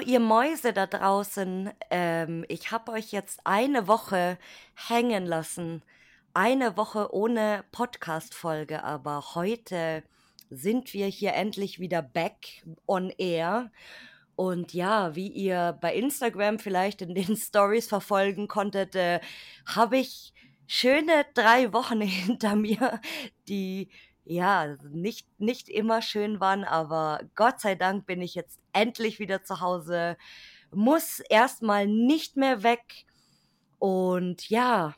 Ihr Mäuse da draußen. Ähm, ich habe euch jetzt eine Woche hängen lassen. Eine Woche ohne Podcast-Folge, aber heute sind wir hier endlich wieder back on air. Und ja, wie ihr bei Instagram vielleicht in den Stories verfolgen konntet, äh, habe ich schöne drei Wochen hinter mir, die ja nicht, nicht immer schön waren, aber Gott sei Dank bin ich jetzt endlich wieder zu Hause, muss erstmal nicht mehr weg. Und ja,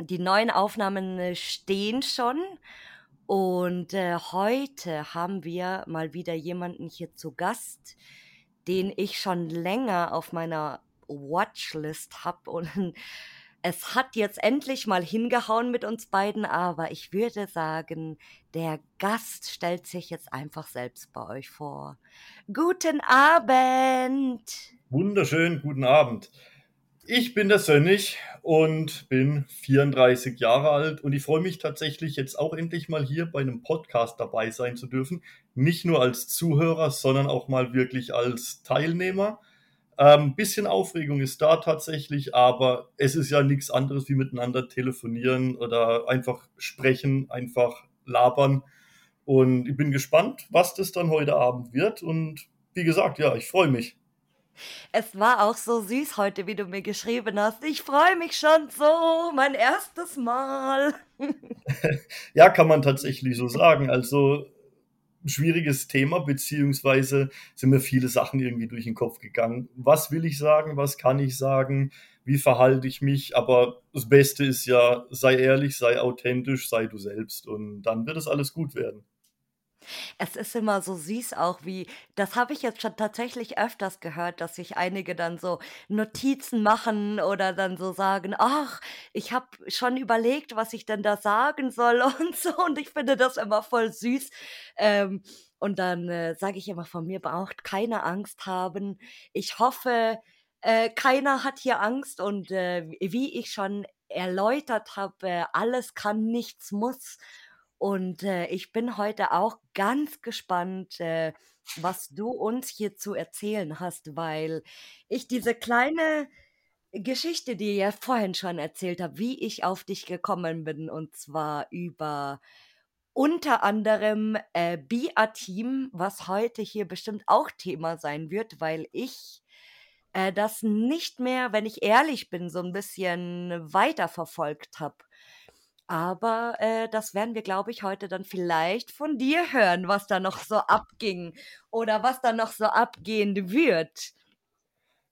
die neuen Aufnahmen stehen schon. Und äh, heute haben wir mal wieder jemanden hier zu Gast, den ich schon länger auf meiner Watchlist habe. Und es hat jetzt endlich mal hingehauen mit uns beiden, aber ich würde sagen, der Gast stellt sich jetzt einfach selbst bei euch vor. Guten Abend! Wunderschönen guten Abend. Ich bin der Sönnig und bin 34 Jahre alt und ich freue mich tatsächlich jetzt auch endlich mal hier bei einem Podcast dabei sein zu dürfen. Nicht nur als Zuhörer, sondern auch mal wirklich als Teilnehmer. Ein ähm, bisschen Aufregung ist da tatsächlich, aber es ist ja nichts anderes wie miteinander telefonieren oder einfach sprechen, einfach labern. Und ich bin gespannt, was das dann heute Abend wird. Und wie gesagt, ja, ich freue mich. Es war auch so süß heute, wie du mir geschrieben hast. Ich freue mich schon so, mein erstes Mal. ja, kann man tatsächlich so sagen. Also schwieriges Thema, beziehungsweise sind mir viele Sachen irgendwie durch den Kopf gegangen. Was will ich sagen? Was kann ich sagen? Wie verhalte ich mich? Aber das Beste ist ja, sei ehrlich, sei authentisch, sei du selbst und dann wird es alles gut werden. Es ist immer so süß auch, wie das habe ich jetzt schon tatsächlich öfters gehört, dass sich einige dann so Notizen machen oder dann so sagen: „Ach, ich habe schon überlegt, was ich denn da sagen soll“ und so und ich finde das immer voll süß. Ähm, und dann, äh, sage ich immer: „Von mir braucht keine Angst haben. Ich hoffe, äh, keiner hat hier Angst“ und, äh, wie ich schon erläutert habe, äh, alles kann, nichts muss. Und äh, ich bin heute auch ganz gespannt, äh, was du uns hier zu erzählen hast, weil ich diese kleine Geschichte, die ich ja vorhin schon erzählt habe, wie ich auf dich gekommen bin, und zwar über unter anderem äh, BIA-Team, was heute hier bestimmt auch Thema sein wird, weil ich äh, das nicht mehr, wenn ich ehrlich bin, so ein bisschen weiterverfolgt habe. Aber äh, das werden wir, glaube ich, heute dann vielleicht von dir hören, was da noch so abging oder was da noch so abgehen wird.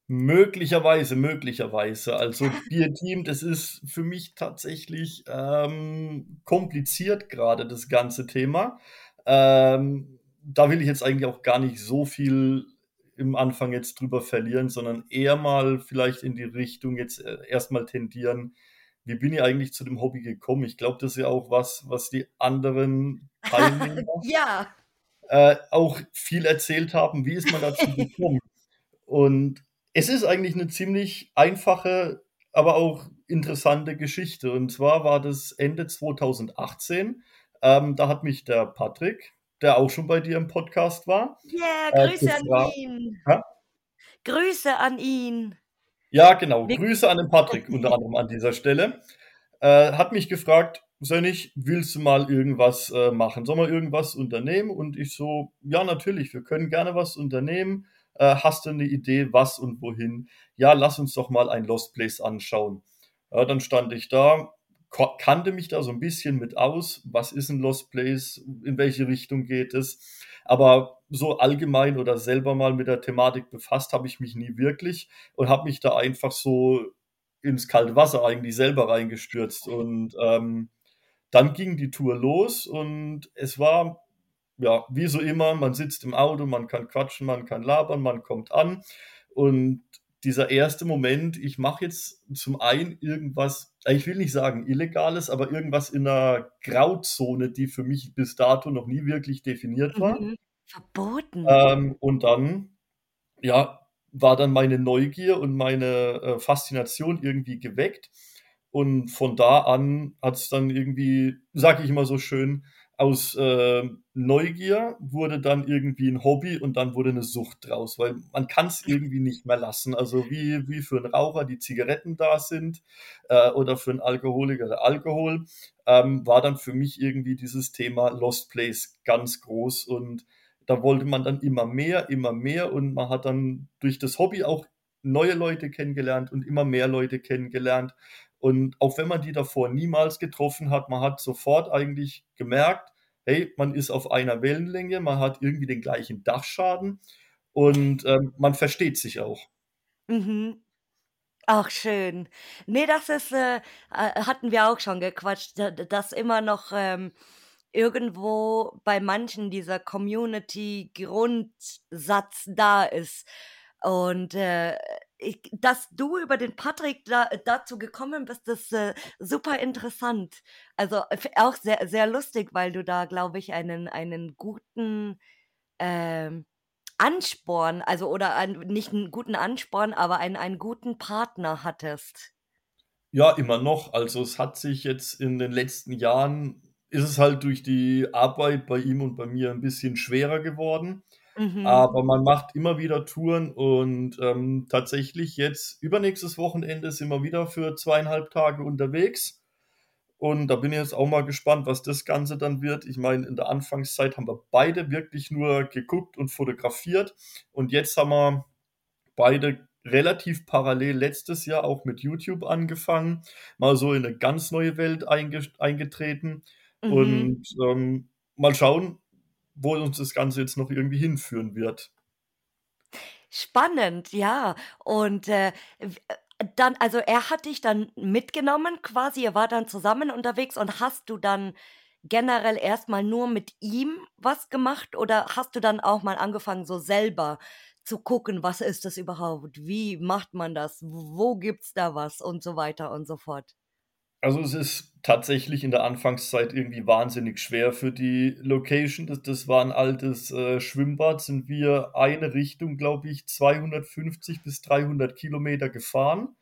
Möglicherweise, möglicherweise. Also Bier-Team, das ist für mich tatsächlich ähm, kompliziert gerade, das ganze Thema. Ähm, da will ich jetzt eigentlich auch gar nicht so viel im Anfang jetzt drüber verlieren, sondern eher mal vielleicht in die Richtung jetzt äh, erstmal tendieren, wie bin ich eigentlich zu dem Hobby gekommen? Ich glaube, das ist ja auch was, was die anderen Teilnehmer ja. äh, auch viel erzählt haben. Wie ist man dazu gekommen? Und es ist eigentlich eine ziemlich einfache, aber auch interessante Geschichte. Und zwar war das Ende 2018. Ähm, da hat mich der Patrick, der auch schon bei dir im Podcast war. Ja, yeah, Grüße äh, an ihn. Ha? Grüße an ihn. Ja, genau. Grüße an den Patrick unter anderem an dieser Stelle. Äh, hat mich gefragt, Sönnig, willst du mal irgendwas äh, machen? Soll man irgendwas unternehmen? Und ich so, ja, natürlich, wir können gerne was unternehmen. Äh, hast du eine Idee, was und wohin? Ja, lass uns doch mal ein Lost Place anschauen. Ja, dann stand ich da, kannte mich da so ein bisschen mit aus. Was ist ein Lost Place? In welche Richtung geht es? Aber so allgemein oder selber mal mit der Thematik befasst habe ich mich nie wirklich und habe mich da einfach so ins kalte Wasser eigentlich selber reingestürzt. Und ähm, dann ging die Tour los und es war, ja, wie so immer, man sitzt im Auto, man kann quatschen, man kann labern, man kommt an. Und dieser erste Moment, ich mache jetzt zum einen irgendwas, ich will nicht sagen illegales, aber irgendwas in einer Grauzone, die für mich bis dato noch nie wirklich definiert war. Mhm. Verboten. Ähm, und dann, ja, war dann meine Neugier und meine äh, Faszination irgendwie geweckt. Und von da an hat es dann irgendwie, sage ich immer so schön, aus äh, Neugier wurde dann irgendwie ein Hobby und dann wurde eine Sucht draus, weil man kann es irgendwie nicht mehr lassen. Also wie, wie für einen Raucher die Zigaretten da sind äh, oder für einen Alkoholiker der Alkohol, ähm, war dann für mich irgendwie dieses Thema Lost Place ganz groß und da wollte man dann immer mehr, immer mehr und man hat dann durch das Hobby auch neue Leute kennengelernt und immer mehr Leute kennengelernt. Und auch wenn man die davor niemals getroffen hat, man hat sofort eigentlich gemerkt, hey, man ist auf einer Wellenlänge, man hat irgendwie den gleichen Dachschaden und ähm, man versteht sich auch. Mhm. Ach schön. Ne, das ist, äh, äh, hatten wir auch schon gequatscht, da dass immer noch, ähm, irgendwo bei manchen dieser Community-Grundsatz da ist. Und, äh, ich dass du über den Patrick da dazu gekommen bist, ist, äh, super interessant. Also, f auch sehr sehr lustig, weil du da, glaube ich, einen einen guten, ähm, Ansporn, also oder einen nicht 'n guten Ansporn, aber einen einen guten Partner hattest. Ja, immer noch. Also, es hat sich jetzt in den letzten Jahren ist es halt durch die Arbeit bei ihm und bei mir ein bisschen schwerer geworden. Mhm. Aber man macht immer wieder Touren und, ähm, tatsächlich jetzt übernächstes Wochenende sind wir wieder für 2,5 Tage unterwegs. Und da bin ich jetzt auch mal gespannt, was das Ganze dann wird. Ich meine, in der Anfangszeit haben wir beide wirklich nur geguckt und fotografiert. Und jetzt haben wir beide relativ parallel letztes Jahr auch mit YouTube angefangen, mal so in 'ne ganz neue Welt eingetreten. Mhm. Und, ähm, mal schauen, wo uns das Ganze jetzt noch irgendwie hinführen wird. Spannend, ja. Und, äh, dann also, er hat dich dann mitgenommen quasi, ihr wart dann zusammen unterwegs und hast du dann generell erst mal nur mit ihm was gemacht oder hast du dann auch mal angefangen, so selber zu gucken: „Was ist das überhaupt? Wie macht man das? Wo gibt's da was?“ und so weiter und so fort? Also, es ist tatsächlich in der Anfangszeit irgendwie wahnsinnig schwer für die Location. Das das war 'n altes, äh, Schwimmbad, sind wir eine Richtung, glaube ich, 250 bis 300 Kilometer gefahren,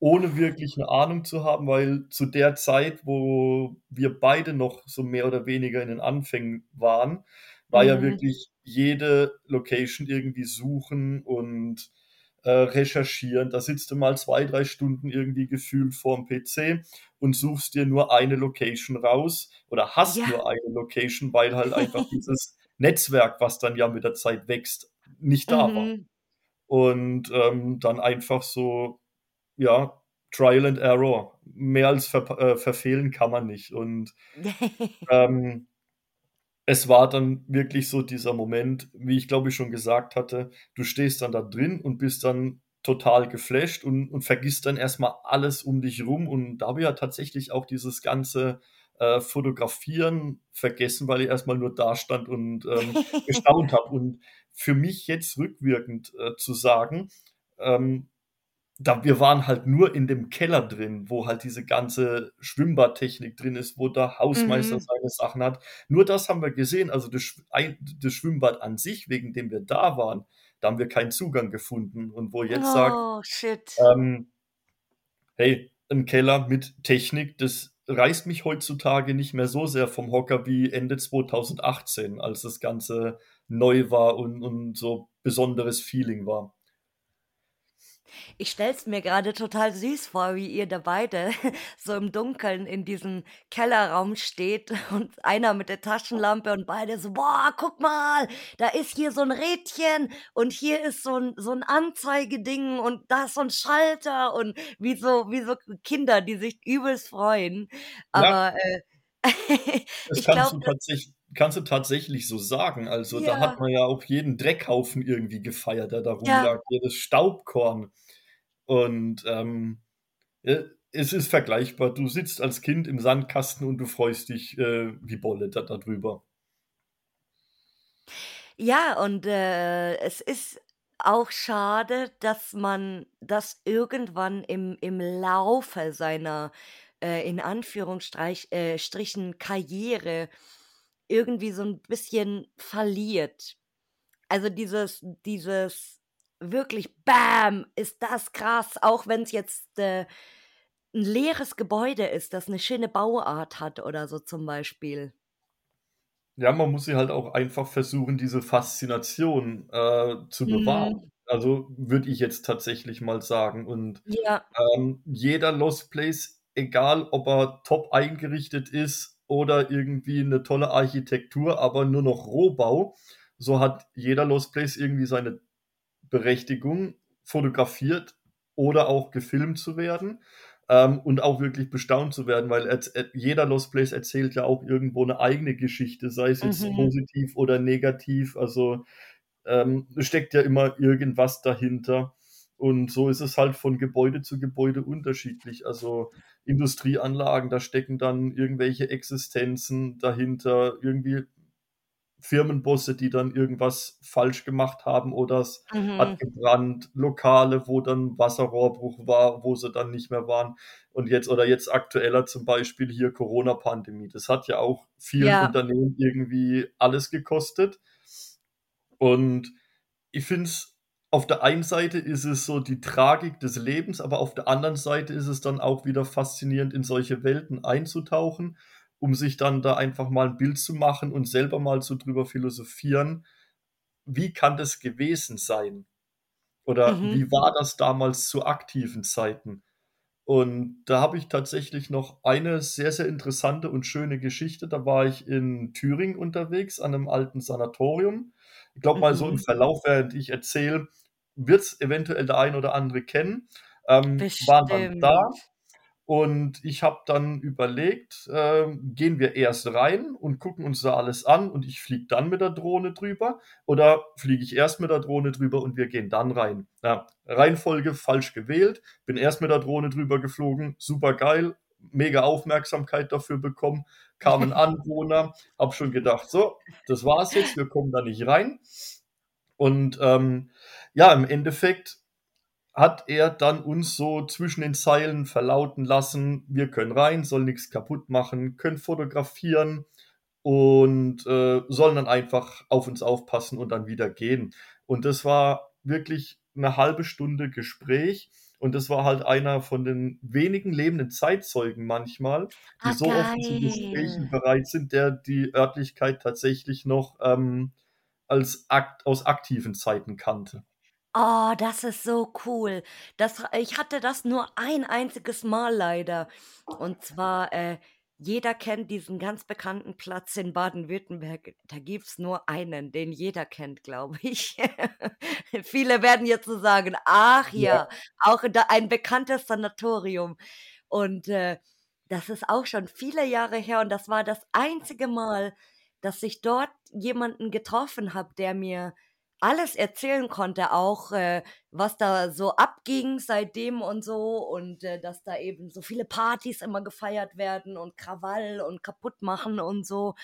ohne wirklich 'ne Ahnung zu haben, weil zu der Zeit, wo wir beide noch so mehr oder weniger in den Anfängen waren, war ja Mhm. wirklich jede Location irgendwie suchen und, äh, recherchieren. Da sitzt du mal 2, 3 Stunden irgendwie gefühlt vorm PC und suchst dir nur eine Location raus oder hast Ja. nur eine Location, weil halt einfach dieses Netzwerk, was dann ja mit der Zeit wächst, nicht da war. Mhm. Und, ähm, dann einfach so, ja, Trial and Error. Mehr als verp äh, verfehlen kann man nicht. Und, ähm, es war dann wirklich so dieser Moment, wie ich glaube ich schon gesagt hatte, du stehst dann da drin und bist dann total geflasht und und vergisst dann erst mal alles um dich rum. Und da habe ich ja tatsächlich auch dieses ganze, äh, Fotografieren vergessen, weil ich erst mal nur dastand und, ähm, gestaunt habe. Und für mich jetzt rückwirkend, äh, zu sagen, ähm, da wir waren halt nur in dem Keller drin, wo halt diese ganze Schwimmbadtechnik drin ist, wo der Hausmeister Mhm. seine Sachen hat. Nur das haben wir gesehen, also das das Schwimmbad an sich, wegen dem wir da waren, da haben wir keinen Zugang gefunden. Und wo jetzt Oh, shit. ähm hey, 'n Keller mit Technik, das reißt mich heutzutage nicht mehr so sehr vom Hocker wie Ende 2018, als das Ganze neu war und und so besonderes Feeling war. Ich stelle es mir grade total süß vor, wie ihr da beide so im Dunkeln in diesem Kellerraum steht und einer mit der Taschenlampe und beide so: „Boah, guck mal, da ist hier so 'n Rädchen und hier ist so 'n so 'n Anzeigeding und da ist so 'n Schalter“ und wie so wie so Kinder, die sich übelst freuen. Ja. Aber, äh, Das ich glaube, kannst du tatsächlich so sagen. Also, da hat Ja. man ja auch jeden Dreckhaufen irgendwie gefeiert, der da Ja. rumlag, jedes Staubkorn. Und, ähm, äh, es ist vergleichbar. Du sitzt als Kind im Sandkasten und du freust dich, äh, wie Bolle da da drüber. Ja, und, äh, es ist auch schade, dass man das irgendwann im im Laufe seiner, äh, in Anführungsstreich äh, Karriere irgendwie so 'n bisschen verliert. Also, dieses dieses wirklich: „Bam, ist das krass“, auch wenn's jetzt, äh, 'n leeres Gebäude ist, das 'ne schöne Bauart hat oder so zum Beispiel. Ja, man muss sie halt auch einfach versuchen, diese Faszination, äh, zu bewahren. Mhm. Also, würde ich jetzt tatsächlich mal sagen. Und, Ja. ähm, jeder Lost Place, egal ob er top eingerichtet ist oder irgendwie 'ne tolle Architektur, aber nur noch Rohbau, so hat jeder Lost Place irgendwie seine Berechtigung, fotografiert oder auch gefilmt zu werden, ähm, und auch wirklich bestaunt zu werden, weil äh, jeder Lost Place erzählt ja auch irgendwo 'ne eigene Geschichte, sei es jetzt Mhm. positiv oder negativ. Also, ähm, steckt ja immer irgendwas dahinter. Und so ist es halt von Gebäude zu Gebäude unterschiedlich. Also, Industrieanlagen, da stecken dann irgendwelche Existenzen dahinter, irgendwie Firmenbosse, die dann irgendwas falsch gemacht haben oder es hat Mhm. gebrannt, Lokale, wo dann Wasserrohrbruch war, wo sie dann nicht mehr waren. Und jetzt oder jetzt aktueller zum Beispiel hier Corona-Pandemie. Das hat ja auch vielen Ja. Unternehmen irgendwie alles gekostet. Und ich finde es auf der einen Seite ist es so die Tragik des Lebens, aber auf der anderen Seite ist es dann auch wieder faszinierend, in solche Welten einzutauchen, um sich dann da einfach mal 'n Bild zu machen und selber mal so drüber philosophieren: „Wie kann das gewesen sein?“ Oder: Mhm. „Wie war das damals zu aktiven Zeiten?“ Und da habe ich tatsächlich noch eine sehr, sehr interessante und schöne Geschichte. Da war ich in Thüringen unterwegs an 'nem alten Sanatorium. Ich glaube mal so im Mhm. Verlauf, während ich erzähle, wird's eventuell der ein oder andere kennen. Ähm, waren dann da und ich habe dann überlegt, ähm, gehen wir erst rein und gucken uns da alles an und ich fliege dann mit der Drohne drüber oder fliege ich erst mit der Drohne drüber und wir gehen dann rein? Ja, Reihenfolge falsch gewählt, bin erst mit der Drohne drüber geflogen, supergeil, mega Aufmerksamkeit dafür bekommen, kam 'n Anwohner, habe schon gedacht: „So, das war's jetzt, wir kommen da nicht rein.“ Und, ähm, ja, im Endeffekt hat er dann uns so zwischen den Zeilen verlauten lassen: „Wir können rein, sollen nix kaputt machen, können fotografieren und, äh, sollen dann einfach auf uns aufpassen und dann wieder gehen.“ Und das war wirklich 'ne 1/2 Stunde Gespräch und das war halt einer von den wenigen lebenden Zeitzeugen manchmal, die Ah, so offen zu Gesprächen geil. bereit sind, der die Örtlichkeit tatsächlich noch, ähm, als akt aus aktiven Zeiten kannte. Oh, das ist so cool. Das ich hatte das nur ein einziges Mal leider. Und zwar, äh, jeder kennt diesen ganz bekannten Platz in Baden-Württemberg. Da gibt's nur einen, den jeder kennt, glaube ich. Viele werden jetzt so sagen: „Ach Ja. ja, auch da ein bekanntes Sanatorium.“ Und, äh, das ist auch schon viele Jahre her und das war das einzige Mal, dass ich dort jemanden getroffen habe, der mir alles erzählen konnte, auch, äh, was da so abging seitdem und so und, äh, dass da eben so viele Partys immer gefeiert werden und Krawall und Kaputtmachen und so.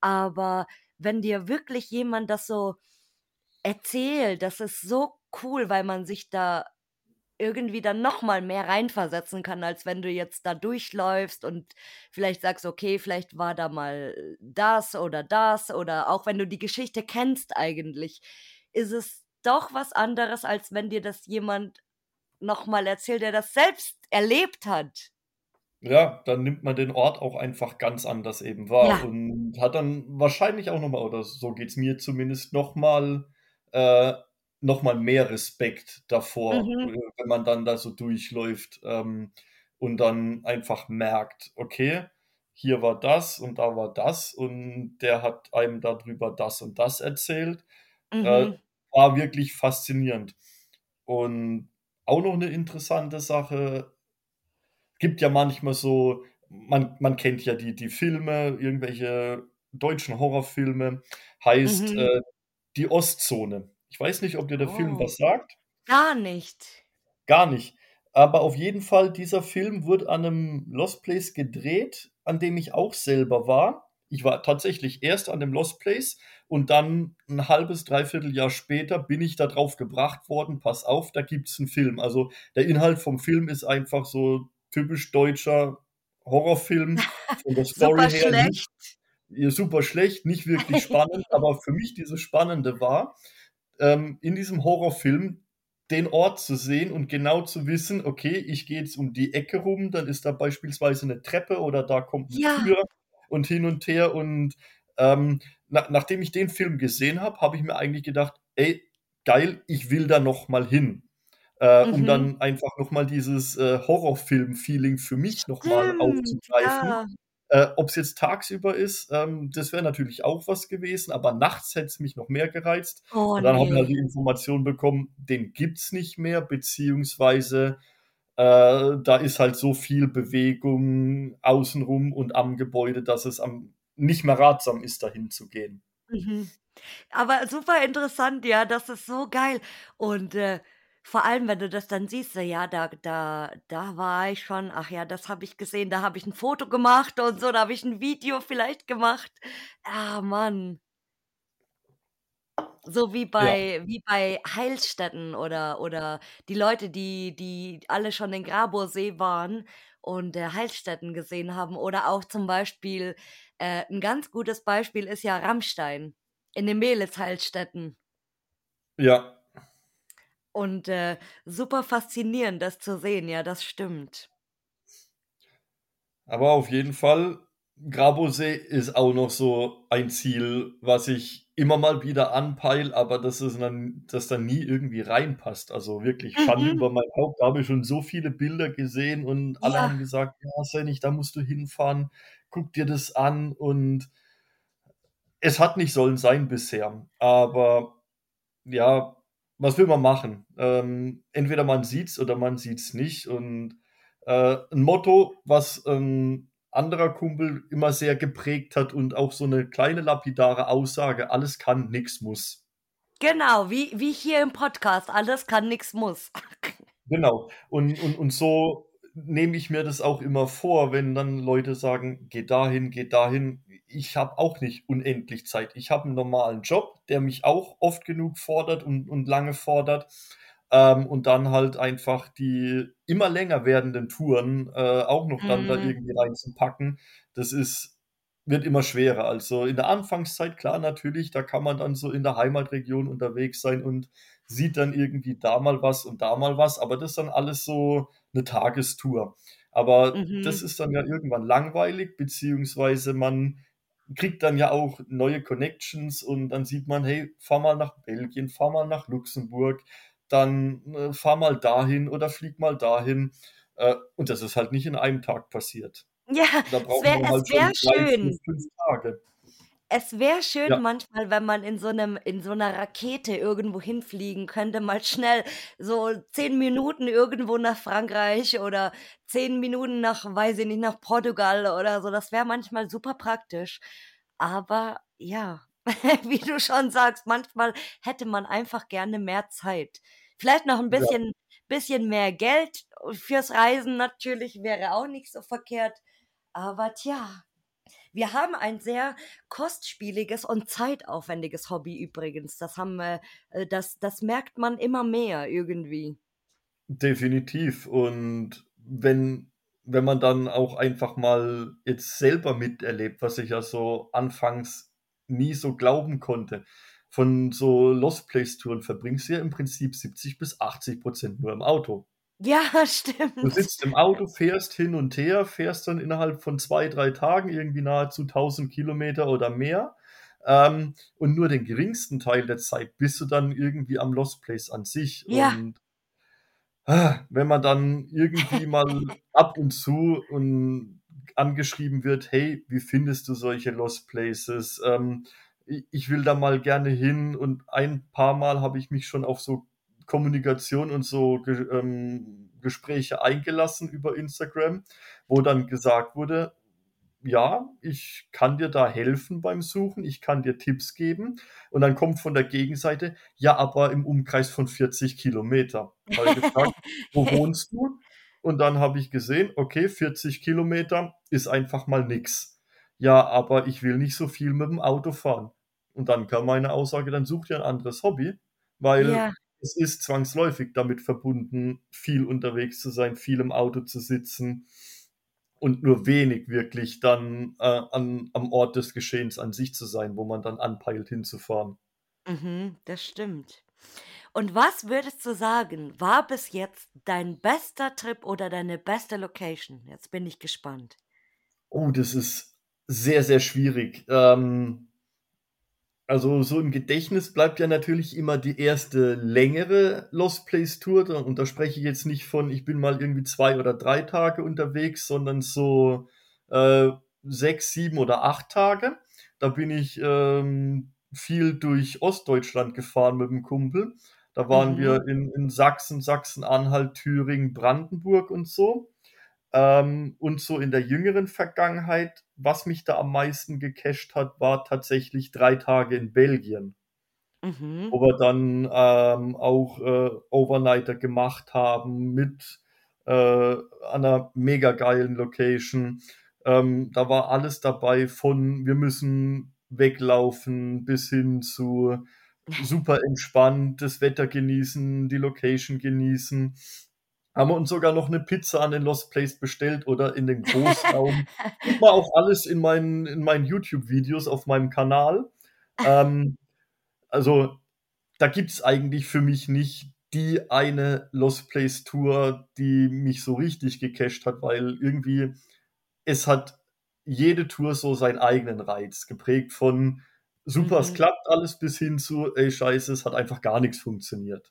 Aber wenn dir wirklich jemand das so erzählt, das ist so cool, weil man sich da irgendwie dann noch mal mehr reinversetzen kann, als wenn du jetzt da durchläufst und vielleicht sagst: „Okay, vielleicht war da mal das oder das.“ Oder auch wenn du die Geschichte kennst eigentlich, ist es doch was anderes, als wenn dir das jemand noch mal erzählt, der das selbst erlebt hat. Ja, dann nimmt man den Ort auch einfach ganz anders eben wahr Ja. und hat dann wahrscheinlich auch noch mal oder so geht's mir zumindest, noch mal äh, noch mal mehr Respekt davor, äh, Mhm. wenn man dann da so durchläuft, ähm, und dann einfach merkt: „Okay, hier war das und da war das und der hat einem da drüber das und das erzählt.“ Äh, Mhm. war wirklich faszinierend. Und auch noch 'ne interessante Sache gibt ja manchmal so man man kennt ja die die Filme, irgendwelche deutschen Horrorfilme, heißt, Mhm. äh, „Die Ostzone“. Ich weiß nicht, ob dir der Film Oh. was sagt? Gar nicht. Gar nicht. Aber auf jeden Fall, dieser Film wurde an 'nem Lost Place gedreht, an dem ich auch selber war. Ich war tatsächlich erst an dem Lost Place und dann 'n 1/2, 3/4 Jahr später bin ich da drauf gebracht worden: „Pass auf, da gibt's 'n Film.“ Also, der Inhalt vom Film ist einfach so typisch deutscher Horrorfilm von der Story Super her nicht schlecht. ja, super schlecht, nicht wirklich spannend, aber für mich dieses Spannende war, ähm, in diesem Horrorfilm den Ort zu sehen und genau zu wissen: „Okay, ich gehe jetzt um die Ecke rum, dann ist da beispielsweise 'ne Treppe oder da kommt 'ne Ja. Tür“ und hin und her und, ähm, na, nachdem ich den Film gesehen habe, habe ich mir eigentlich gedacht, ey, geil, ich will da noch mal hin. Äh, um Mhm. dann einfach noch mal dieses, äh, Horrorfilm-Feeling für mich noch mal Stimmt, aufzugreifen. ja. Äh, ob's jetzt tagsüber ist, ähm, das wäre natürlich auch was gewesen, aber nachts hätte es mich noch mehr gereizt. Oh, Und dann haben wir halt ne. die Information bekommen, den gibt's nicht mehr, beziehungsweise, äh, da ist halt so viel Bewegung außenrum und am Gebäude, dass es am nicht mehr ratsam ist, dahin zu gehen. Mhm. Aber super interessant, ja, das ist so geil. Und, äh, vor allem, wenn du das dann siehst, ja, da da da war ich schon ach ja, das habe ich gesehen, da habe ich 'n Foto gemacht und so, da habe ich 'n Video vielleicht gemacht. Ah, Mann. So wie Ja. bei wie bei Heilstätten oder oder die Leute, die die alle schon in Grabower waren und, äh, Heilstätten gesehen haben oder auch zum Beispiel äh, 'n ganz gutes Beispiel ist ja Rammstein in den Mehlis-Heilstätten. Ja. Und, äh, super faszinierend, das zu sehen, ja, das stimmt. Aber auf jeden Fall, Grabowsee ist auch noch so ein Ziel, was ich immer mal wieder anpeile, aber das ist dann das dann nie irgendwie reinpasst. Also wirklich Schande Mhm. über mein Haupt. Da habe ich schon so viele Bilder gesehen und alle haben Ja. gesagt: „Ja, Sennig, da musst du hinfahren. Guck dir das an.“ Und es hat nicht sollen sein bisher. Aber ja, was will man machen? Ähm, entweder man sieht's oder man sieht's nicht. Und, äh, 'n Motto, was 'n anderer Kumpel immer sehr geprägt hat und auch so 'ne kleine lapidare Aussage: „Alles kann, nix muss.“ Genau, wie wie hier im Podcast, alles kann, nix muss. Genau. Und und und so nehme ich mir das auch immer vor, wenn dann Leute sagen: „Geh dahin, geh dahin.“ Ich habe auch nicht unendlich Zeit. Ich habe 'n normalen Job, der mich auch oft genug fordert und und lange fordert. Ähm, und dann halt einfach die immer länger werdenden Touren, äh, auch noch dann da Mhm. irgendwie reinzupacken, das ist wird immer schwerer. Also, in der Anfangszeit, klar, natürlich, da kann man dann so in der Heimatregion unterwegs sein und sieht dann irgendwie da mal was und da mal was, aber das ist dann alles so 'ne Tagestour. Aber das Mhm. ist dann ja irgendwann langweilig, beziehungsweise man kriegt dann ja auch neue Connections und dann sieht man: „Hey, fahr mal nach Belgien, fahr mal nach Luxemburg, dann, äh, fahr mal dahin oder flieg mal dahin.“ Äh, und das ist halt nicht in einem Tag passiert. Ja, Da es wäre halt wäre schon 3, 4, schön. 5 Tage. Es wäre schön Ja. manchmal, wenn man in so 'nem in so 'ner Rakete irgendwo hinfliegen könnte, mal schnell so 10 Minuten irgendwo nach Frankreich oder 10 Minuten nach weiß ich nicht, nach Portugal oder so. Das wäre manchmal super praktisch. Aber ja, wie du schon sagst, manchmal hätte man einfach gerne mehr Zeit. Vielleicht noch 'n Ja. bisschen bisschen mehr Geld fürs Reisen natürlich wäre auch nicht so verkehrt. Aber tja, wir haben ein sehr kostspieliges und zeitaufwendiges Hobby übrigens. Das haben wir äh, das das merkt man immer mehr irgendwie. Definitiv. Und wenn wenn man dann auch einfach mal jetzt selber miterlebt, was ich ja so anfangs nie so glauben konnte. Von so Lost Place Touren verbringst du ja im Prinzip 70 bis 80 % nur im Auto. Ja, Du stimmt. sitzt im Auto, fährst hin und her, fährst dann innerhalb von 2, 3 Tagen irgendwie nahezu 1.000 Kilometer oder mehr. Ähm, und nur den geringsten Teil der Zeit bist du dann irgendwie am Lost Place an sich. Ja. Und wenn man dann irgendwie mal ab und zu und angeschrieben wird: „Hey, wie findest du solche Lost Places? Ähm, ich will da mal gerne hin.“ Und ein paarmal habe ich mich schon auf so Kommunikation und so ähm, Gespräche eingelassen über Instagram, wo dann gesagt wurde: „Ja, ich kann dir da helfen beim Suchen. Ich kann dir Tipps geben.“ Und dann kommt von der Gegenseite: „Ja, aber im Umkreis von 40 Kilometer.“ Habe ich gefragt: „Wo wohnst du?“ Und dann habe ich gesehen, okay, 40 Kilometer ist einfach mal nix. „Ja, aber ich will nicht so viel mit'm Auto fahren.“ Und dann kam meine Aussage: „Dann such dir 'n anderes Hobby“, weil Ja. es ist zwangsläufig damit verbunden, viel unterwegs zu sein, viel im Auto zu sitzen und nur wenig wirklich dann, äh, an am Ort des Geschehens an sich zu sein, wo man dann anpeilt hinzufahren. Mhm, das stimmt. Und was würdest du sagen, war bis jetzt dein bester Trip oder deine beste Location? Jetzt bin ich gespannt. Oh, das ist sehr, sehr schwierig. Ähm Also, so im Gedächtnis bleibt ja natürlich immer die erste längere Lost Place Tour. Und da spreche ich jetzt nicht von, ich bin mal irgendwie 2 oder 3 Tage unterwegs, sondern so, äh, 6, 7 oder 8 Tage. Da bin ich, ähm, viel durch Ostdeutschland gefahren mit dem Kumpel. Da waren Mhm. wir in in Sachsen, Sachsen-Anhalt, Thüringen, Brandenburg und so. Ähm, und so in der jüngeren Vergangenheit, was mich da am meisten gecatcht hat, war tatsächlich 3 Tage in Belgien. Mhm. Wo wir dann, ähm, auch, äh, Overnighter gemacht haben mit, äh, an 'ner mega geilen Location. Ähm, da war alles dabei von wir müssen weglaufen bis hin zu super entspannt, das Wetter genießen, die Location genießen. Haben wir uns sogar noch 'ne Pizza an den Lost Place bestellt oder in den Großraum. Sieht man auch alles in meinen in meinen YouTube-Videos auf meinem Kanal. Ähm, also, da gibt's eigentlich für mich nicht die eine Lost Place Tour, die mich so richtig gecatcht hat, weil irgendwie es hat jede Tour so seinen eigenen Reiz, geprägt von super, es Mhm. klappt alles bis hin zu: „Ey, Scheiße, es hat einfach gar nix funktioniert.“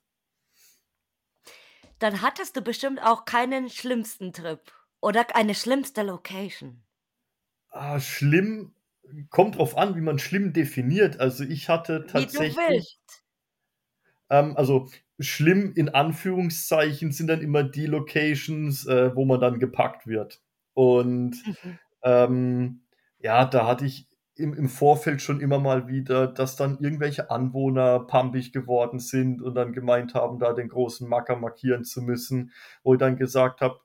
Dann hattest du bestimmt auch keinen schlimmsten Trip oder eine schlimmste Location? Ah, schlimm kommt drauf an, wie man schlimm definiert. Also, ich hatte Wie du tatsächlich willst. ähm, also, schlimm in Anführungszeichen sind dann immer die Locations, äh, wo man dann gepackt wird. Und, Mhm. ähm, ja, da hatte ich im im Vorfeld schon immer mal wieder, dass dann irgendwelche Anwohner pampig geworden sind und dann gemeint haben, da den großen Macker markieren zu müssen, wo ich dann gesagt habe: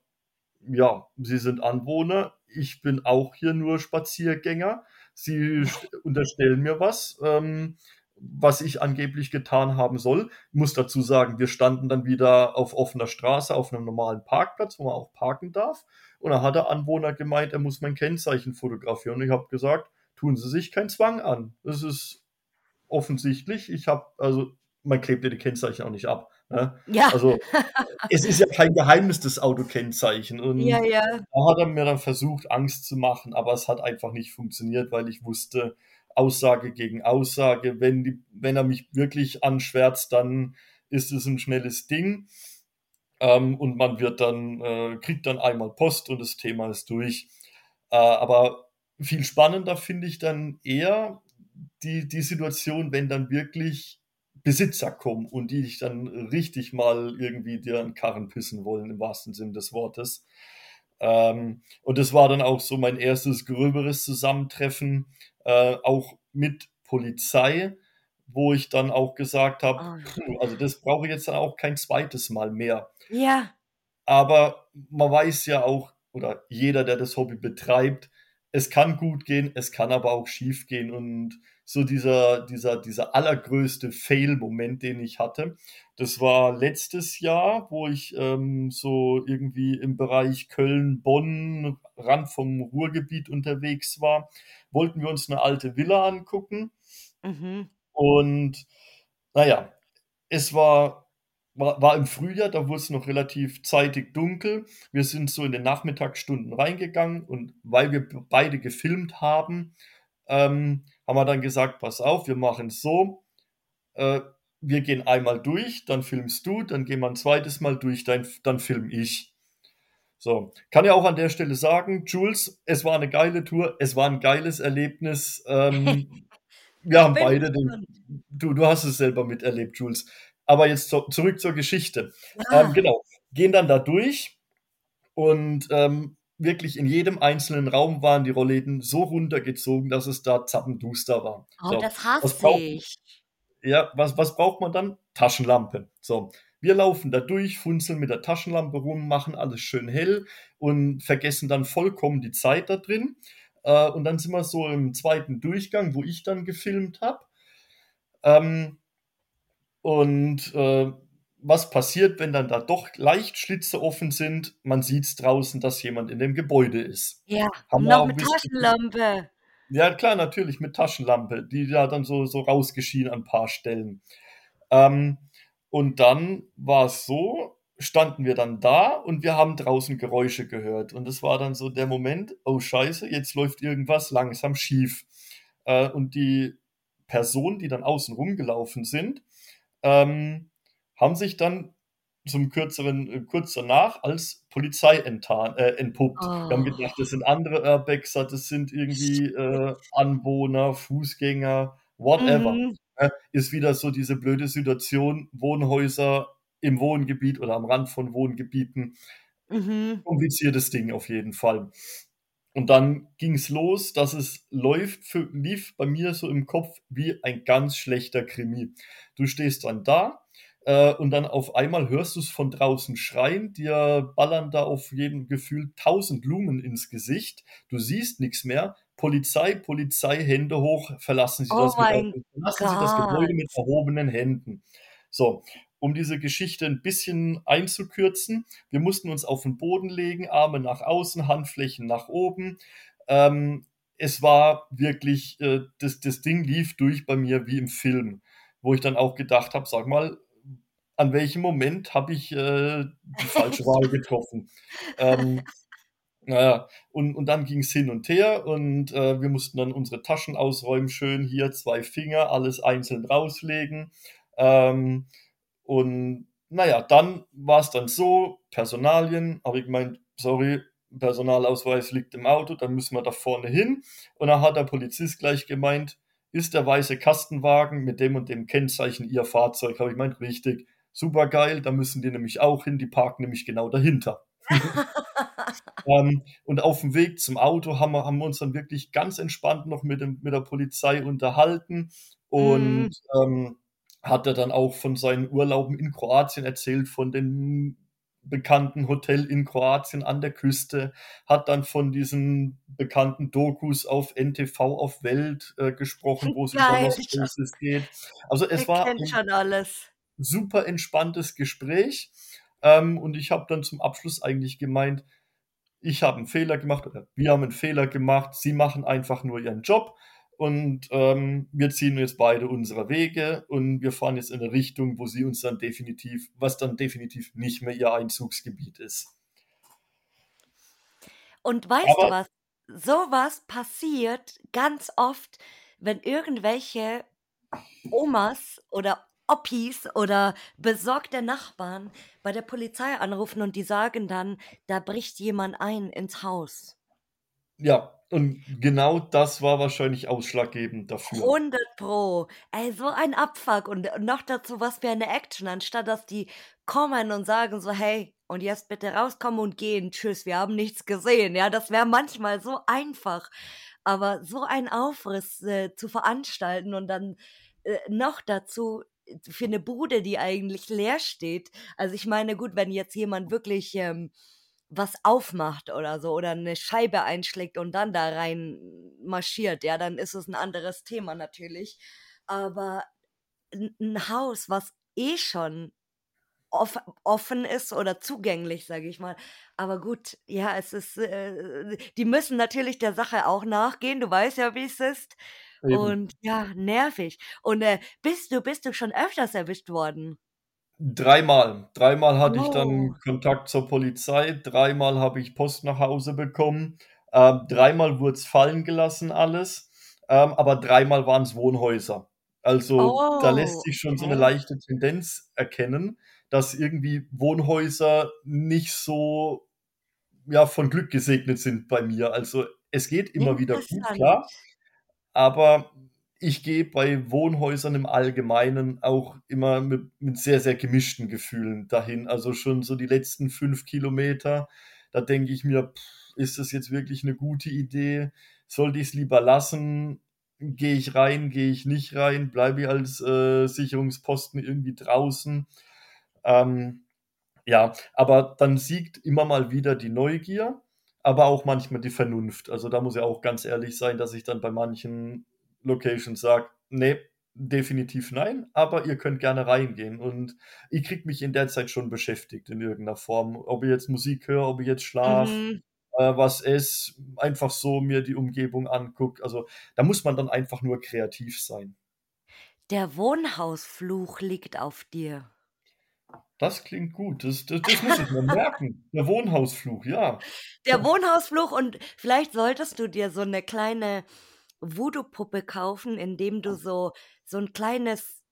„Ja, Sie sind Anwohner, ich bin auch hier nur Spaziergänger. Sie st unterstellen mir was, ähm, was ich angeblich getan haben soll.“ Muss dazu sagen, wir standen dann wieder auf offener Straße auf 'nem normalen Parkplatz, wo man auch parken darf. Und da hat der Anwohner gemeint, er muss mein Kennzeichen fotografieren. Und ich habe gesagt: „Tun Sie sich keinen Zwang an. Es ist offensichtlich, ich habe“ also, man klebt ja die Kennzeichen auch nicht ab, ne? Ja. Also, es ist ja kein Geheimnis, das Autokennzeichen. Ja, Und ja. da hat er mir dann versucht, Angst zu machen, aber es hat einfach nicht funktioniert, weil ich wusste, Aussage gegen Aussage, wenn die wenn er mich wirklich anschwärzt, dann ist es 'n schnelles Ding. Ähm, und man wird dann äh, kriegt dann einmal Post und das Thema ist durch. Äh, aber viel spannender finde ich dann eher die die Situation, wenn dann wirklich Besitzer kommen und die dich dann richtig mal irgendwie dir an 'n Karren pissen wollen, im wahrsten Sinne des Wortes. Ähm, und das war dann auch so mein 1. gröberes Zusammentreffen, äh, auch mit Polizei, wo ich dann auch gesagt habe: Oh, „Puh, also, das brauche ich jetzt dann auch kein 2. Mal mehr.“ Ja. Aber man weiß ja auch oder jeder, der das Hobby betreibt, es kann gut gehen, es kann aber auch schiefgehen. Und so dieser dieser dieser allergrößte Fail-Moment, den ich hatte, das war letztes Jahr, wo ich, ähm, so irgendwie im Bereich Köln, Bonn, Rand vom Ruhrgebiet unterwegs war, wollten wir uns 'ne alte Villa angucken. Mhm. Und, na ja, es war war war im Frühjahr, da wurd's noch relativ zeitig dunkel. Wir sind so in den Nachmittagsstunden reingegangen und weil wir beide gefilmt haben, ähm, haben wir dann gesagt: „Pass auf, wir machen's so, äh, wir gehen einmal durch, dann filmst du, dann gehen wir 'n 2. Mal durch, dann dann filme ich.“ So, kann ja auch an der Stelle sagen, Jules, es war 'ne geile Tour, es war 'n geiles Erlebnis. Ähm, wir haben beide den du du hast es selber miterlebt, Jules. Aber jetzt zo zurück zur Geschichte. Ähm, Ja. genau, gehen dann da durch und, ähm, wirklich in jedem einzelnen Raum waren die Rollläden so runtergezogen, dass es da zappenduster war. Oh, So, das hasse ich. ja, was was braucht man dann? Taschenlampe. So, wir laufen da durch, funzeln mit der Taschenlampe rum, machen alles schön hell und vergessen dann vollkommen die Zeit da drin. Äh, und dann sind wir so im 2. Durchgang, wo ich dann gefilmt habe. Ähm und, äh, was passiert, wenn dann da doch leicht Schlitze offen sind? Man sieht's draußen, dass jemand in dem Gebäude ist. Ja, Haben noch mit Taschenlampe. Ja klar, natürlich mit Taschenlampe, die da dann so so rausgeschienen an 'n paar Stellen. Ähm, und dann war's so, standen wir dann da und wir haben draußen Geräusche gehört. Und das war dann so der Moment: „Oh Scheiße, jetzt läuft irgendwas langsam schief.“ Äh, und die Personen, die dann außen rumgelaufen sind, ähm, haben sich dann zum kürzeren, äh, kurz danach als Polizei enttarn, äh, entpuppt. Wir haben Oh. gedacht, das sind andere Urbexer, das sind irgendwie äh, Anwohner, Fußgänger, whatever. Mhm. Ist wieder so diese blöde Situation, Wohnhäuser im Wohngebiet oder am Rand von Wohngebieten. Mhm. Kompliziertes Ding auf jeden Fall. Und dann ging es los, dass es läuft, für, lief bei mir so im Kopf wie ein ganz schlechter Krimi. Du stehst dann da äh, und dann auf einmal hörst du es von draußen schreien, dir ballern da auf jeden Gefühl tausend Lumen ins Gesicht, du siehst nichts mehr. Polizei, Polizei, Hände hoch, verlassen Sie Oh das, verlassen Sie das Gebäude mit erhobenen Händen. So, um diese Geschichte ein bisschen einzukürzen, wir mussten uns auf den Boden legen, Arme nach außen, Handflächen nach oben. Ähm, es war wirklich, äh, das, das Ding lief durch bei mir wie im Film, wo ich dann auch gedacht habe, sag mal, an welchem Moment habe ich äh, die falsche Wahl getroffen? Ähm, naja, und, und dann ging es hin und her und äh, wir mussten dann unsere Taschen ausräumen, schön hier zwei Finger, alles einzeln rauslegen. Ähm, und naja, dann war es dann so, Personalien, habe ich gemeint, sorry, Personalausweis liegt im Auto, dann müssen wir da vorne hin. Und dann hat der Polizist gleich gemeint, ist der weiße Kastenwagen mit dem und dem Kennzeichen Ihr Fahrzeug? Habe ich gemeint, richtig, super geil, da müssen die nämlich auch hin, die parken nämlich genau dahinter. ähm, und auf dem Weg zum Auto haben wir, haben wir uns dann wirklich ganz entspannt noch mit, dem, mit der Polizei unterhalten und Mhm. ähm, hat er dann auch von seinen Urlauben in Kroatien erzählt, von dem bekannten Hotel in Kroatien an der Küste, hat dann von diesen bekannten Dokus auf NTV auf Welt äh, gesprochen, wo es über. Angeles geht. Also es war ein schon alles. super entspanntes Gespräch ähm, und ich habe dann zum Abschluss eigentlich gemeint, ich habe einen Fehler gemacht oder wir haben einen Fehler gemacht, sie machen einfach nur ihren Job und ähm, wir ziehen jetzt beide unsere Wege und wir fahren jetzt in eine Richtung, wo sie uns dann definitiv, was dann definitiv nicht mehr ihr Einzugsgebiet ist. Und weißt du Aber was? Sowas passiert ganz oft, wenn irgendwelche Omas oder Oppis oder besorgte Nachbarn bei der Polizei anrufen und die sagen dann, da bricht jemand ein ins Haus. ja, und genau das war wahrscheinlich ausschlaggebend dafür. 100 Pro. Ey, so ein Abfuck. Und noch dazu was für eine Action, anstatt dass die kommen und sagen so, hey, und jetzt bitte rauskommen und gehen. Tschüss, wir haben nichts gesehen. Ja, das wäre manchmal so einfach. Aber so ein Aufriss äh, zu veranstalten und dann äh, noch dazu für eine Bude, die eigentlich leer steht. Also ich meine, gut, wenn jetzt jemand wirklich ähm, was aufmacht oder so oder eine Scheibe einschlägt und dann da rein marschiert, ja, dann ist es ein anderes Thema natürlich. Aber ein, Haus, was eh schon off offen ist oder zugänglich, sage ich mal. Aber gut, ja, es ist, äh, die müssen natürlich der Sache auch nachgehen. Du weißt ja, wie es ist. Eben. Und ja, nervig. Und äh, bist du, bist du schon öfters erwischt worden? Dreimal. Dreimal hatte ich Oh, dann Kontakt zur Polizei, dreimal habe ich Post nach Hause bekommen, ähm, dreimal wurde es fallen gelassen alles, ähm, aber dreimal waren es Wohnhäuser. Also da lässt oh, sich schon so eine leichte Tendenz erkennen, dass irgendwie Wohnhäuser nicht so ja, von Glück gesegnet sind bei mir. Also es geht immer wieder gut, klar, aber ich gehe bei Wohnhäusern im Allgemeinen auch immer mit, mit sehr, sehr gemischten Gefühlen dahin. Also schon so die letzten fünf Kilometer, da denke ich mir, pff, ist das jetzt wirklich eine gute Idee? Sollte ich es lieber lassen? Gehe ich rein, gehe ich nicht rein? Bleibe ich als äh, Sicherungsposten irgendwie draußen? Ähm, ja, aber dann siegt immer mal wieder die Neugier, aber auch manchmal die Vernunft. Also da muss ich auch ganz ehrlich sein, dass ich dann bei manchen Locations sage, nee, definitiv nein, aber ihr könnt gerne reingehen. Und ich kriege mich in der Zeit schon beschäftigt in irgendeiner Form. Ob ich jetzt Musik höre, ob ich jetzt schlaf, Mhm. äh, was esse, einfach so mir die Umgebung anguckt. Also da muss man dann einfach nur kreativ sein. Der Wohnhausfluch liegt auf dir. Das klingt gut. Das, das, das muss ich mir merken. Der Wohnhausfluch, ja. Der Wohnhausfluch und vielleicht solltest du dir so eine kleine Voodoo-Puppe kaufen, indem du so so 'n kleines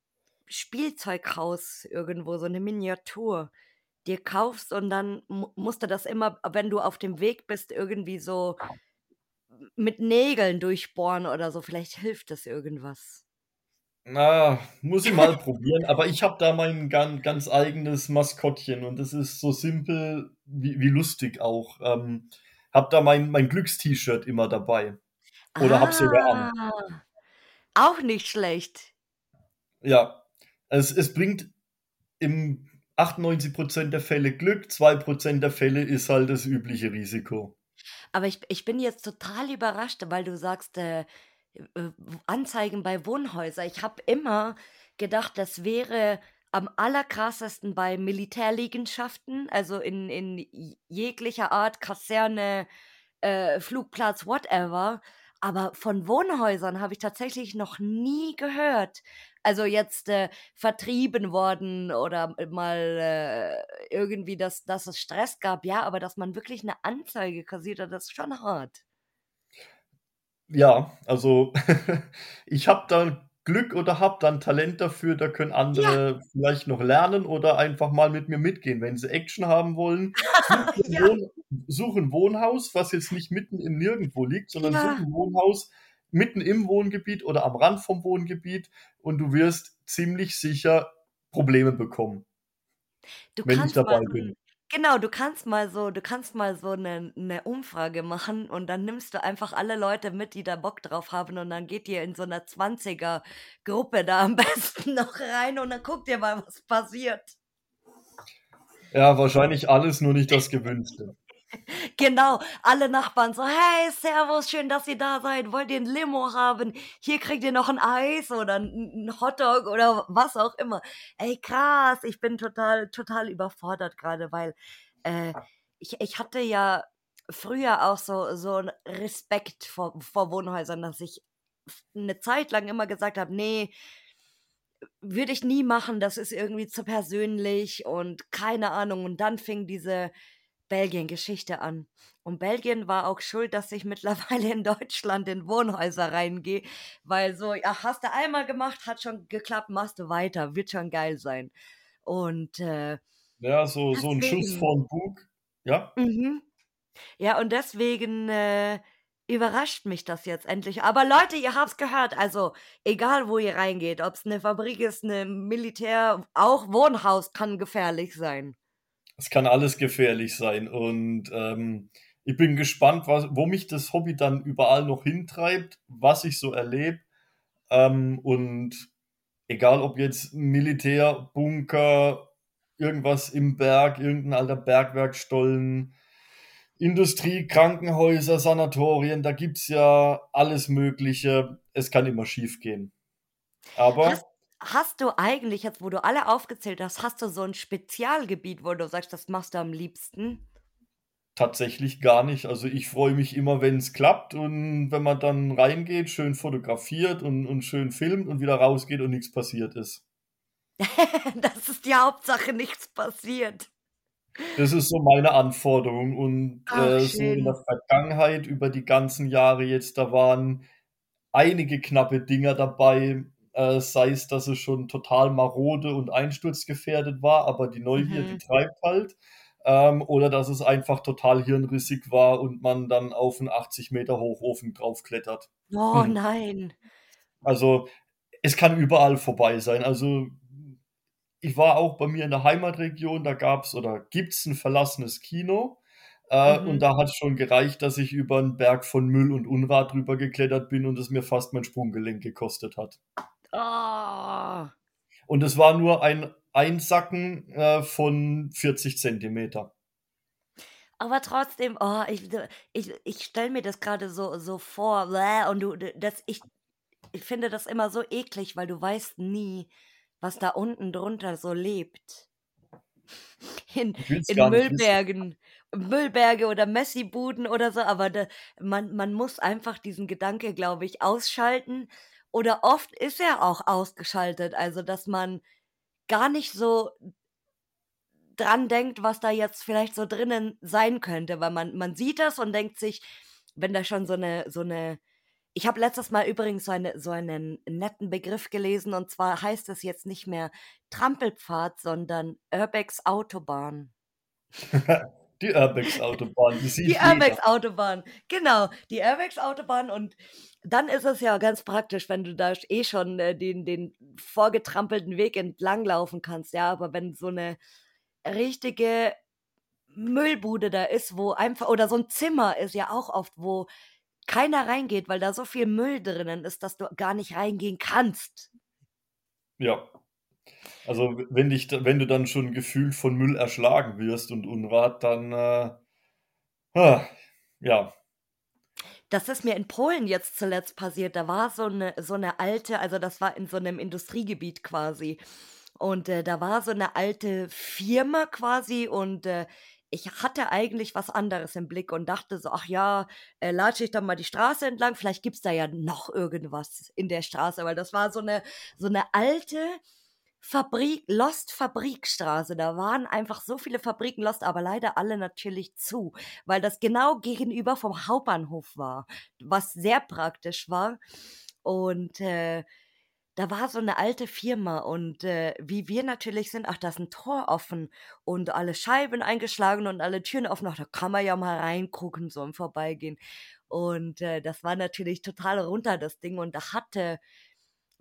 Spielzeughaus irgendwo, so 'ne Miniatur dir kaufst und dann mu musst du das immer, wenn du auf dem Weg bist, irgendwie so mit Nägeln durchbohren oder so. Vielleicht hilft das irgendwas. Na, muss ich mal probieren, aber ich habe da mein gan ganz eigenes Maskottchen und das ist so simpel wie wie lustig auch. Ähm, habe da mein mein Glückst-T-Shirt immer dabei oder habe es sogar Ah, an. auch nicht schlecht. Ja, es es bringt im 98 % der Fälle Glück, 2 % der Fälle ist halt das übliche Risiko. Aber ich ich bin jetzt total überrascht, weil du sagst, äh, äh, Anzeigen bei Wohnhäuser. Ich habe immer gedacht, das wäre am allerkrassesten bei Militärliegenschaften, also in in jeglicher Art, Kaserne, äh, Flugplatz, whatever. Aber von Wohnhäusern habe ich tatsächlich noch nie gehört. Also jetzt, äh, vertrieben worden oder mal, äh, irgendwie, dass dass es Stress gab, ja, aber dass man wirklich 'ne Anzeige kassiert hat, das ist schon hart. Ja, also ich habe da Glück oder habe da 'n Talent dafür, da können Ja. andere vielleicht noch lernen oder einfach mal mit mir mitgehen. Wenn sie Action haben wollen, such dir 'n Ja. Wohn such 'n Wohnhaus, was jetzt nicht mitten im Nirgendwo liegt, sondern such Ja. 'n Wohnhaus mitten im Wohngebiet oder am Rand vom Wohngebiet und du wirst ziemlich sicher Probleme bekommen Du wenn ich dabei so bin. Genau, du kannst mal so du kannst mal so 'ne 'ne Umfrage machen und dann nimmst du einfach alle Leute mit, die da Bock drauf haben und dann geht ihr in so 'ner Zwanziger-Gruppe da am besten noch rein und dann guckt ihr mal, was passiert. Ja, wahrscheinlich alles, nur nicht das Gewünschte. Genau, alle Nachbarn so: „Hey, servus, schön, dass ihr da seid. Wollt ihr 'n Limo haben? Hier kriegt ihr noch 'n Eis oder 'n 'n 'n Hotdog“ oder was auch immer. Ey, krass, ich bin total total überfordert grade, weil, äh, ich ich hatte ja früher auch so so 'n Respekt vor vor Wohnhäusern, dass ich f 'ne Zeit lang immer gesagt habe: „Ne“ „würde ich nie machen, das ist irgendwie zu persönlich“ und keine Ahnung. Und dann fing diese Belgien-Geschichte an. Und Belgien war auch schuld, dass ich mittlerweile in Deutschland in Wohnhäuser reingehe, weil so: „Ja, hast du einmal gemacht, hat schon geklappt, machst du weiter, wird schon geil sein.“ Und, äh, Ja, so so 'n Schuss vorm Bug. Ja? Mhm. Ja, und deswegen, äh, überrascht mich das jetzt endlich. Aber Leute, ihr habt's gehört, also egal, wo ihr reingeht, ob's 'ne Fabrik ist, 'ne Militär auch Wohnhaus kann gefährlich sein. Es kann alles gefährlich sein und, ähm, ich bin gespannt, was wo mich das Hobby dann überall noch hintreibt, was ich so erlebe. Ähm, und egal ob jetzt Militär, Bunker, irgendwas im Berg, irgend 'n alter Bergwerkstollen, Industrie, Krankenhäuser, Sanatorien, da gibt's ja alles Mögliche. Es kann immer schiefgehen. Hast Aber hast du eigentlich jetzt, wo du alle aufgezählt hast hast du so 'n Spezialgebiet, wo du sagst, das machst du am liebsten? Tatsächlich gar nicht. Also, ich freue mich immer, wenn's klappt und wenn man dann reingeht, schön fotografiert und und schön filmt und wieder rausgeht und nix passiert ist. Das ist die Hauptsache, nichts passiert. Das ist so meine Anforderung und, Ach, äh, so in schön. der Vergangenheit über die ganzen Jahre jetzt, da waren einige knappe Dinger dabei, äh, sei es, dass es schon total marode und einsturzgefährdet war, aber die Neugier, die Mhm. treibt halt, ähm, oder dass es einfach total hirnrissig war und man dann auf 'n 80 m Hochofen draufklettert. Oh nein. Also, es kann überall vorbei sein. Also, ich war auch bei mir in der Heimatregion, da gab's oder gibt's 'n verlassenes Kino, äh, und Mhm. da hat's schon gereicht, dass ich über 'n Berg von Müll und Unrat drüber geklettert bin und es mir fast mein Sprunggelenk gekostet hat. Oh. Und es war nur ein Einsacken, äh, von 40 Zentimeter. Aber trotzdem, oh, ich ich ich stelle mir das grade so so vor und du das ich ich finde das immer so eklig, weil du weißt nie, was da unten drunter so lebt. In in. Müllbergen Müllberge oder Messibuden oder so, aber da man man muss einfach diesen Gedanke, glaube ich, ausschalten oder oft ist er auch ausgeschaltet, also, dass man gar nicht so dran denkt, was da jetzt vielleicht so drinnen sein könnte, weil man man sieht das und denkt sich, wenn da schon so 'ne so 'ne ich habe letztes Mal übrigens so, eine, so einen netten Begriff gelesen und zwar heißt es jetzt nicht mehr Trampelpfad, sondern Urbex Autobahn. die Urbex Autobahn, die sieht Die Urbex Autobahn, genau, die Urbex Autobahn und dann ist es ja ganz praktisch, wenn du da eh schon äh, den, den vorgetrampelten Weg entlang laufen kannst, ja, aber wenn so eine richtige Müllbude da ist, wo einfach, oder so ein Zimmer ist ja auch oft, wo keiner reingeht, weil da so viel Müll drinnen ist, dass du gar nicht reingehen kannst. Ja. Also wenn dich, wenn du dann schon gefühlt von Müll erschlagen wirst und Unrat, dann äh, ja. Das ist mir in Polen jetzt zuletzt passiert. Da war so eine, so eine alte, also das war in so einem Industriegebiet quasi. Und äh, da war so eine alte Firma quasi und äh, ich hatte eigentlich was anderes im Blick und dachte so, ach ja, äh, latsche ich dann mal die Straße entlang, vielleicht gibt es da ja noch irgendwas in der Straße, weil das war so eine, so eine alte Fabrik, Lost Fabrikstraße. Da waren einfach so viele Fabriken Lost, aber leider alle natürlich zu, weil das genau gegenüber vom Hauptbahnhof war, was sehr praktisch war. Und äh, da war so eine alte Firma und, äh, wie wir natürlich sind ach, da ist 'n Tor offen und alle Scheiben eingeschlagen und alle Türen offen. Ach, da kann man ja mal reingucken, so im Vorbeigehen. Und, äh, das war natürlich total runter, das Ding. Und da hatte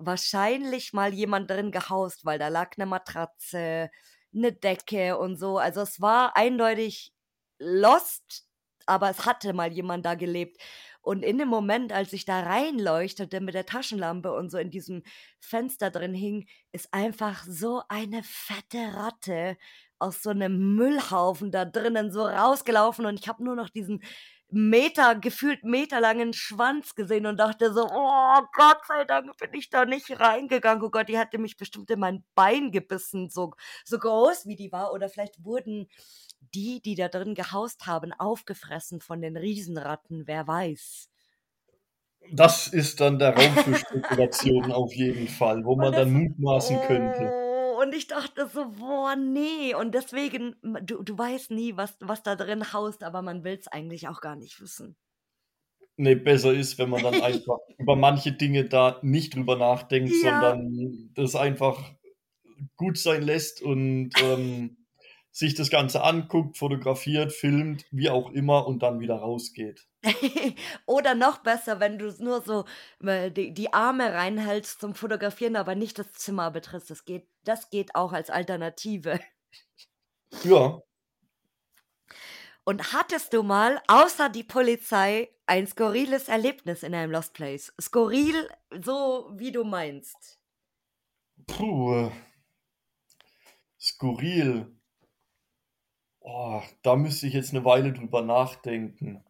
wahrscheinlich mal jemand drin gehaust, weil da lag eine Matratze, eine Decke und so. Also, es war eindeutig lost, aber es hatte mal jemand da gelebt. Und in dem Moment, als ich da reinleuchtete mit der Taschenlampe und so in diesem Fenster drin hing, ist einfach so eine fette Ratte aus so einem Müllhaufen da drinnen so rausgelaufen und ich habe nur noch diesen Meter, gefühlt meterlangen Schwanz gesehen und dachte so, oh Gott sei Dank bin ich da nicht reingegangen. Oh Gott, die hatte mich bestimmt in mein Bein gebissen, so, so groß wie die war. Oder vielleicht wurden die, die da drin gehaust haben, aufgefressen von den Riesenratten, wer weiß. Das ist dann der Raum für Spekulationen auf jeden Fall, wo man dann mutmaßen könnte. Und ich dachte so, boah, nee. Und deswegen, du, du weißt nie, was, was da drin haust, aber man will es eigentlich auch gar nicht wissen. Nee, besser ist, wenn man dann einfach über manche Dinge da nicht drüber nachdenkt, ja. sondern das einfach gut sein lässt und ähm, sich das Ganze anguckt, fotografiert, filmt, wie auch immer und dann wieder rausgeht. Oder noch besser, wenn du nur so äh, die, die Arme reinhältst zum Fotografieren, aber nicht das Zimmer betrittst. Das geht, das geht auch als Alternative. Ja. Und hattest du mal, außer die Polizei, ein skurriles Erlebnis in einem Lost Place? Skurril, so wie du meinst. Puh. Skurril. Oh, da müsste ich jetzt eine Weile drüber nachdenken.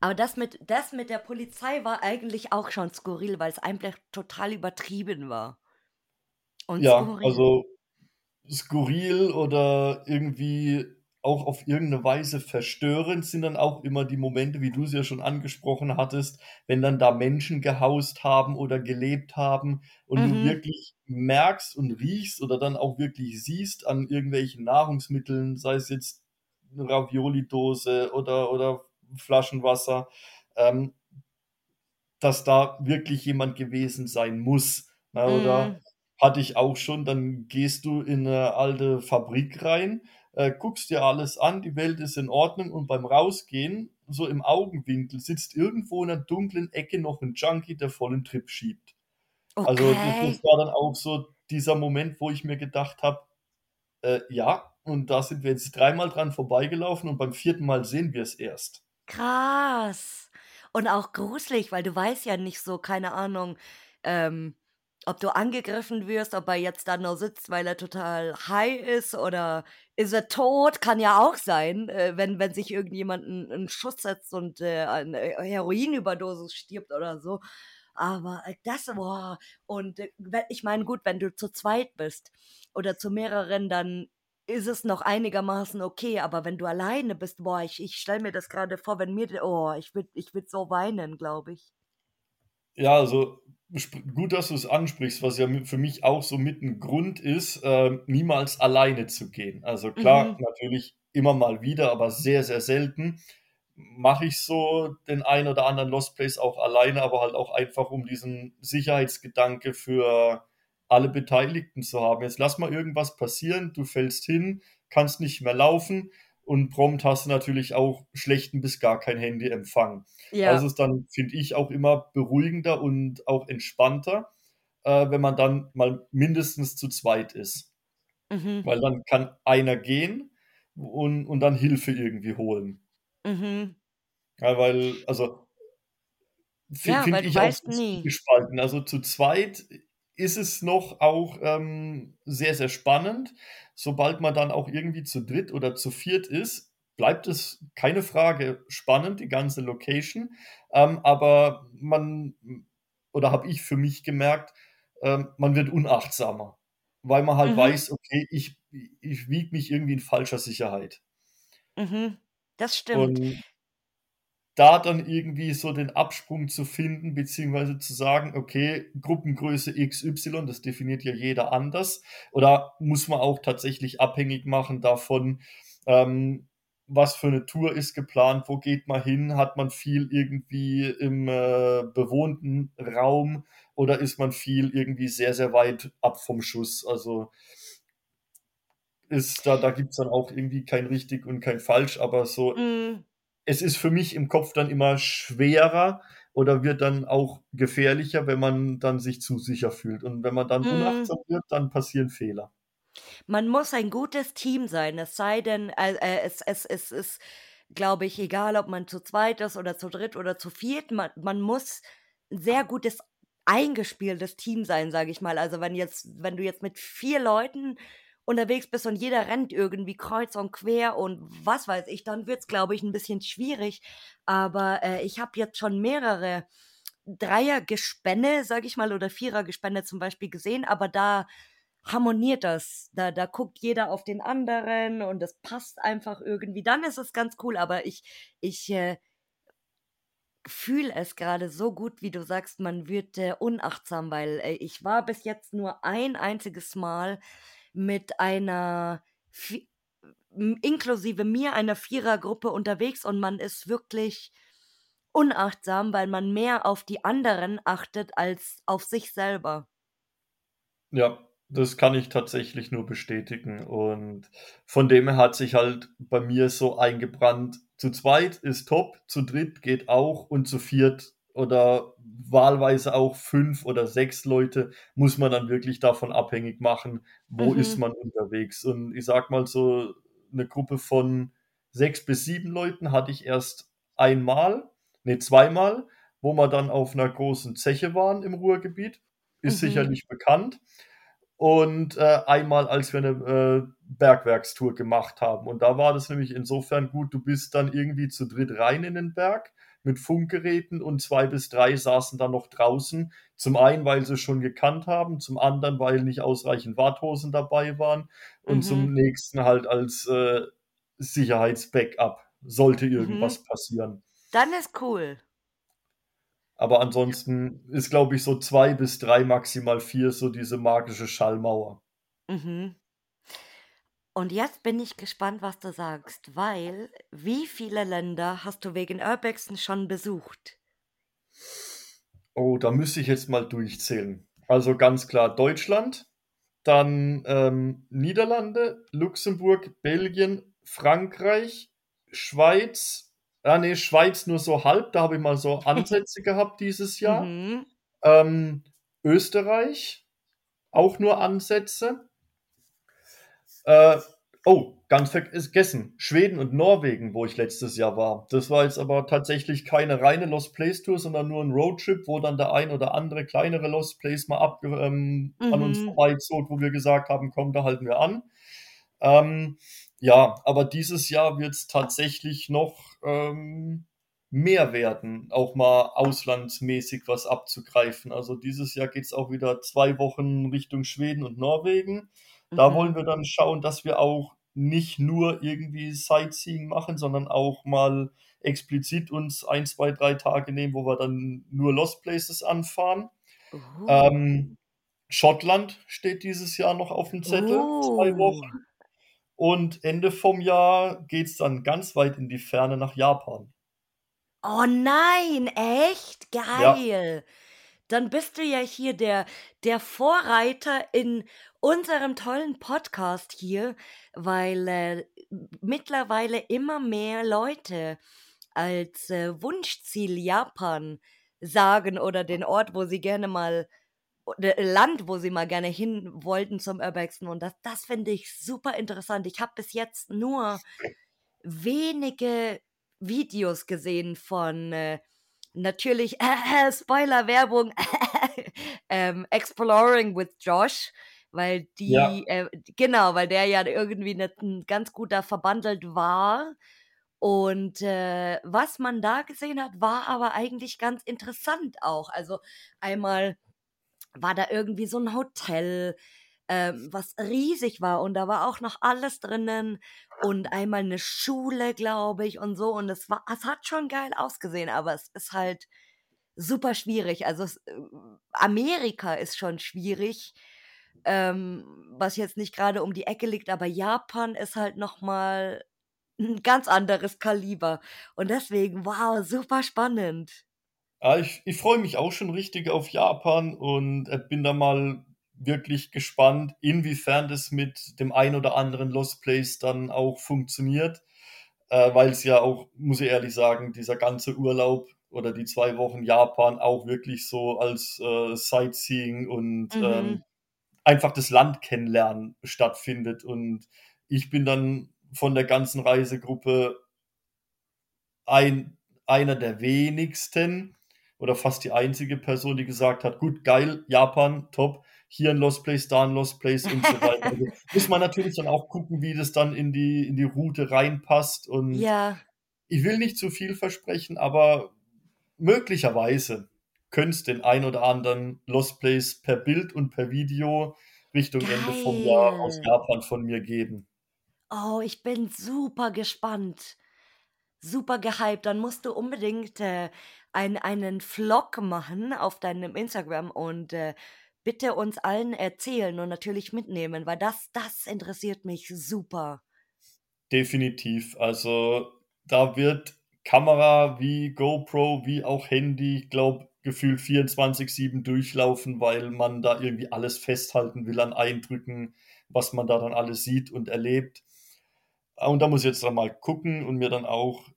Aber das mit, das mit der Polizei war eigentlich auch schon skurril, weil es einfach total übertrieben war. Und Ja, skurril. also skurril oder irgendwie auch auf irgendeine Weise verstörend sind dann auch immer die Momente, wie du es ja schon angesprochen hattest, wenn dann da Menschen gehaust haben oder gelebt haben und du mhm. wirklich merkst und riechst oder dann auch wirklich siehst an irgendwelchen Nahrungsmitteln, sei es jetzt eine Ravioli-Dose oder, oder Flaschenwasser, ähm, dass da wirklich jemand gewesen sein muss. Na, oder mhm. hatte ich auch schon, dann gehst du in eine alte Fabrik rein äh, guckst dir alles an, die Welt ist in Ordnung und beim Rausgehen, so im Augenwinkel, sitzt irgendwo in einer dunklen Ecke noch ein Junkie, der vollen Trip schiebt. Okay. Also das, war dann auch so dieser Moment, wo ich mir gedacht habe, äh, ja, und da sind wir jetzt dreimal dran vorbeigelaufen und beim vierten Mal sehen wir es erst. Krass. Und auch gruselig, weil du weißt ja nicht so, keine Ahnung, ähm, ob du angegriffen wirst, ob er jetzt da nur sitzt, weil er total high ist oder ist er tot, kann ja auch sein, äh, wenn, wenn sich irgendjemand einen, einen Schuss setzt und äh, eine Heroinüberdosis stirbt oder so. Aber äh, das, boah, und äh, ich meine, gut, wenn du zu zweit bist oder zu mehreren, dann ist es noch einigermaßen okay, aber wenn du alleine bist, boah, ich, ich stelle mir das gerade vor, wenn mir, oh, ich würde ich würd so weinen, glaube ich. Ja, also gut, dass du es ansprichst, was ja für mich auch so mit ein Grund ist, äh, niemals alleine zu gehen. Also klar, mhm. natürlich immer mal wieder, aber sehr, sehr selten. mache ich so den einen oder anderen Lost Place auch alleine, aber halt auch einfach, um diesen Sicherheitsgedanke für alle Beteiligten zu haben. Jetzt lass mal irgendwas passieren, du fällst hin, kannst nicht mehr laufen und prompt hast du natürlich auch schlechten bis gar kein Handyempfang. Ja. Also ist dann, finde ich, auch immer beruhigender und auch entspannter, äh, wenn man dann mal mindestens zu zweit ist. Mhm. Weil dann kann einer gehen und, und dann Hilfe irgendwie holen. Mhm. Ja, weil, also Ja, finde weil du ich auch nie. gespalten. Also zu zweit ist es noch auch ähm, sehr, sehr spannend. Sobald man dann auch irgendwie zu dritt oder zu viert ist, bleibt es keine Frage spannend, die ganze Location. Ähm, aber man, oder habe ich für mich gemerkt, ähm, man wird unachtsamer, weil man halt Mhm. weiß, okay, ich, ich wiege mich irgendwie in falscher Sicherheit. Mhm. Das stimmt. Und da dann irgendwie so den Absprung zu finden, beziehungsweise zu sagen, okay, Gruppengröße XY, das definiert ja jeder anders. Oder muss man auch tatsächlich abhängig machen davon, ähm, was für eine Tour ist geplant, wo geht man hin, hat man viel irgendwie im äh, bewohnten Raum oder ist man viel irgendwie sehr, sehr weit ab vom Schuss. Also ist da, da gibt es dann auch irgendwie kein richtig und kein falsch, aber so Mhm. Es ist für mich im Kopf dann immer schwerer oder wird dann auch gefährlicher, wenn man dann sich zu sicher fühlt. Und wenn man dann Mhm. unachtsam wird, dann passieren Fehler. Man muss ein gutes Team sein, es sei denn, äh, äh, es es es ist, glaube ich, egal, ob man zu zweit ist oder zu dritt oder zu viert, man man muss 'n sehr gutes eingespieltes Team sein, sage ich mal. Also, wenn jetzt wenn du jetzt mit 4 Leuten unterwegs bist und jeder rennt irgendwie kreuz und quer und was weiß ich, dann wird's, glaube ich, 'n bisschen schwierig. Aber, äh, ich habe jetzt schon mehrere Dreiergespanne, sage ich mal, oder Vierergespanne zum Beispiel gesehen, aber da harmoniert das. Da da guckt jeder auf den anderen und das passt einfach irgendwie. Dann ist es ganz cool, aber ich ich, äh fühle es grade so gut, wie du sagst, man wird, äh, unachtsam, weil, äh, ich war bis jetzt nur ein einziges Mal mit einer inklusive mir, einer Vierergruppe unterwegs und man ist wirklich unachtsam, weil man mehr auf die anderen achtet als auf sich selber. Ja, das kann ich tatsächlich nur bestätigen. Und von dem her hat sich halt bei mir so eingebrannt, zu zweit ist top, zu dritt geht auch und zu viert oder wahlweise auch 5 oder 6 Leute muss man dann wirklich davon abhängig machen, wo ist Mhm. man unterwegs. Und ich sage mal so, 'ne Gruppe von 6 bis 7 Leuten hatte ich erst einmal, ne, zweimal, wo wir dann auf 'ner großen Zeche waren im Ruhrgebiet. Ist Mhm. sicherlich bekannt. Und, äh, einmal, als wir 'ne, äh, Bergwerkstour gemacht haben. Und da war das nämlich insofern gut, du bist dann irgendwie zu dritt rein in den Berg mit Funkgeräten und 2 bis 3 saßen dann noch draußen. Zum einen, weil sie's schon gekannt haben, zum anderen, weil nicht ausreichend Warthosen dabei waren und Mhm. zum nächsten halt als, äh, Sicherheits-Backup, sollte Mhm. irgendwas passieren. Dann ist cool. Aber ansonsten ist, glaube ich, so 2 bis 3, maximal 4 so diese magische Schallmauer. Mhm. Und jetzt bin ich gespannt, was du sagst, weil wie viele Länder hast du wegen Urbexen schon besucht? Oh, da müsste ich jetzt mal durchzählen. Also, ganz klar Deutschland, dann, ähm, Niederlande, Luxemburg, Belgien, Frankreich, Schweiz ah, ne, Schweiz nur so halb, da habe ich mal so Ansätze gehabt dieses Jahr. Mhm. Ähm, Österreich, auch nur Ansätze. Äh, oh, ganz vergessen, Schweden und Norwegen, wo ich letztes Jahr war. Das war jetzt aber tatsächlich keine reine Lost Place Tour, sondern nur 'n Roadtrip, wo dann der ein oder andere kleinere Lost Place mal abge ähm, an uns Mhm. vorbeizog, wo wir gesagt haben: „Komm, da halten wir an.“ Ähm, ja, aber dieses Jahr wird's tatsächlich noch, ähm, mehr werden, auch mal auslandsmäßig was abzugreifen. Also, dieses Jahr geht's auch wieder 2 Wochen Richtung Schweden und Norwegen. Da wollen Mhm. wir dann schauen, dass wir auch nicht nur irgendwie Sightseeing machen, sondern auch mal explizit uns 1, 2, 3 Tage nehmen, wo wir dann nur Lost Places anfahren. Oh. Ähm, Schottland steht dieses Jahr noch auf'm Zettel, 2 Oh. Wochen. Und Ende vom Jahr geht's dann ganz weit in die Ferne nach Japan. Oh nein, echt? Ja. Dann bist du ja hier der der Vorreiter in unserem tollen Podcast hier, weil, äh, mittlerweile immer mehr Leute als, äh, Wunschziel Japan sagen oder den Ort, wo sie gerne mal oder Land, wo sie mal gerne hin wollten zum Urbexen und das das finde ich super interessant. Ich habe bis jetzt nur wenige Videos gesehen von, äh, natürlich, Spoiler-Werbung, ähm, Exploring with Josh, weil Ja. die, äh genau, weil der ja irgendwie 'ne 'n ganz guter verbandelt war. Und, äh, was man da gesehen hat, war aber eigentlich ganz interessant auch. Also, einmal war da irgendwie so 'n Hotel, ähm, was riesig war und da war auch noch alles drinnen und einmal 'ne Schule, glaube ich und so und es war es hat schon geil ausgesehen, aber es ist halt super schwierig. Also, es äh, Amerika ist schon schwierig, ähm, was jetzt nicht grade um die Ecke liegt, aber Japan ist halt noch mal 'n ganz anderes Kaliber und deswegen, wow, super spannend. Ah, ich ich freue mich auch schon richtig auf Japan und, äh, bin da mal wirklich gespannt, inwiefern das mit dem ein oder anderen Lost Place dann auch funktioniert, äh, weil's ja auch, muss ich ehrlich sagen, dieser ganze Urlaub oder die 2 Wochen Japan auch wirklich so als, äh, Sightseeing und, Mhm. ähm, einfach das Land kennenlernen stattfindet. Und ich bin dann von der ganzen Reisegruppe ein einer der wenigsten oder fast die einzige Person, die gesagt hat: „Gut, geil, Japan, top. Hier 'n Lost Place, da 'n Lost Place“ und so weiter. Also, muss man natürlich dann auch gucken, wie das dann in die in die Route reinpasst. Und Ja. ich will nicht zu viel versprechen, aber möglicherweise könnte es den ein oder anderen Lost Place per Bild und per Video Richtung Ende vom Jahr aus Geil. Japan von mir geben. Oh, ich bin super gespannt. Super gehypt. Dann musst du unbedingt, äh, ein einen Vlog machen auf deinem Instagram und, äh, bitte uns allen erzählen und natürlich mitnehmen, weil das das interessiert mich super. Definitiv. Also, da wird Kamera wie GoPro, wie auch Handy, ich glaube, gefühlt 24/7 durchlaufen, weil man da irgendwie alles festhalten will an Eindrücken, was man da dann alles sieht und erlebt. Und da muss ich jetzt dann mal gucken und mir dann auch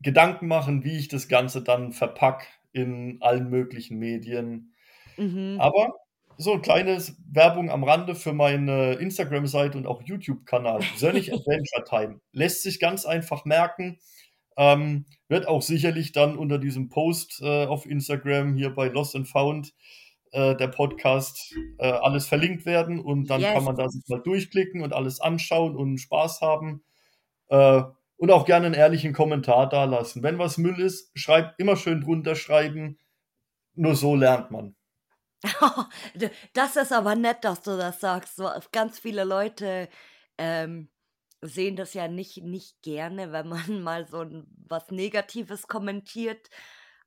Gedanken machen, wie ich das Ganze dann verpacke in allen möglichen Medien. Mhm. Aber so 'n kleines Werbung am Rande für meine Instagram-Seite und auch YouTube-Kanal. Sönnich Adventure Time. Lässt sich ganz einfach merken, ähm, wird auch sicherlich dann unter diesem Post, äh, auf Instagram hier bei Lost and Found, äh, der Podcast, äh, alles verlinkt werden und dann kann Yes. man da sich mal durchklicken und alles anschauen und Spaß haben. Äh, und auch gerne 'n ehrlichen Kommentar dalassen. Wenn was Müll ist, schreibt immer schön drunter schreiben. Nur so lernt man. Das ist aber nett, dass du das sagst. So ganz viele Leute, ähm, sehen das ja nicht nicht gerne, wenn man mal so was Negatives kommentiert.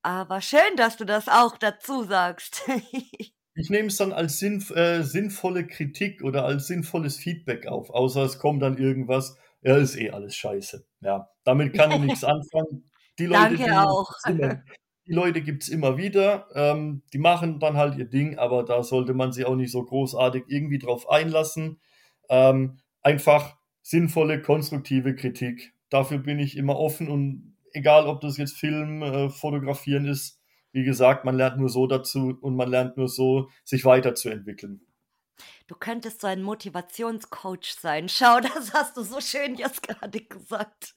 Aber schön, dass du das auch dazu sagst. Ich nehme es dann als sinnv äh, sinnvolle Kritik oder als sinnvolles Feedback auf, außer es kommt dann irgendwas: „Ja, ist eh alles scheiße.“ Ja, damit kann ich nix anfangen. Die Leute, Danke die auch. immer die Leute gibt's immer wieder. Ähm, die machen dann halt ihr Ding, aber da sollte man sich auch nicht so großartig irgendwie drauf einlassen. Ähm, einfach sinnvolle, konstruktive Kritik. Dafür bin ich immer offen und egal, ob das jetzt Filmen, äh, Fotografieren ist. Wie gesagt, man lernt nur so dazu und man lernt nur so, sich weiterzuentwickeln. Du könntest so ein Motivationscoach sein. Schau, das hast du so schön jetzt grade gesagt.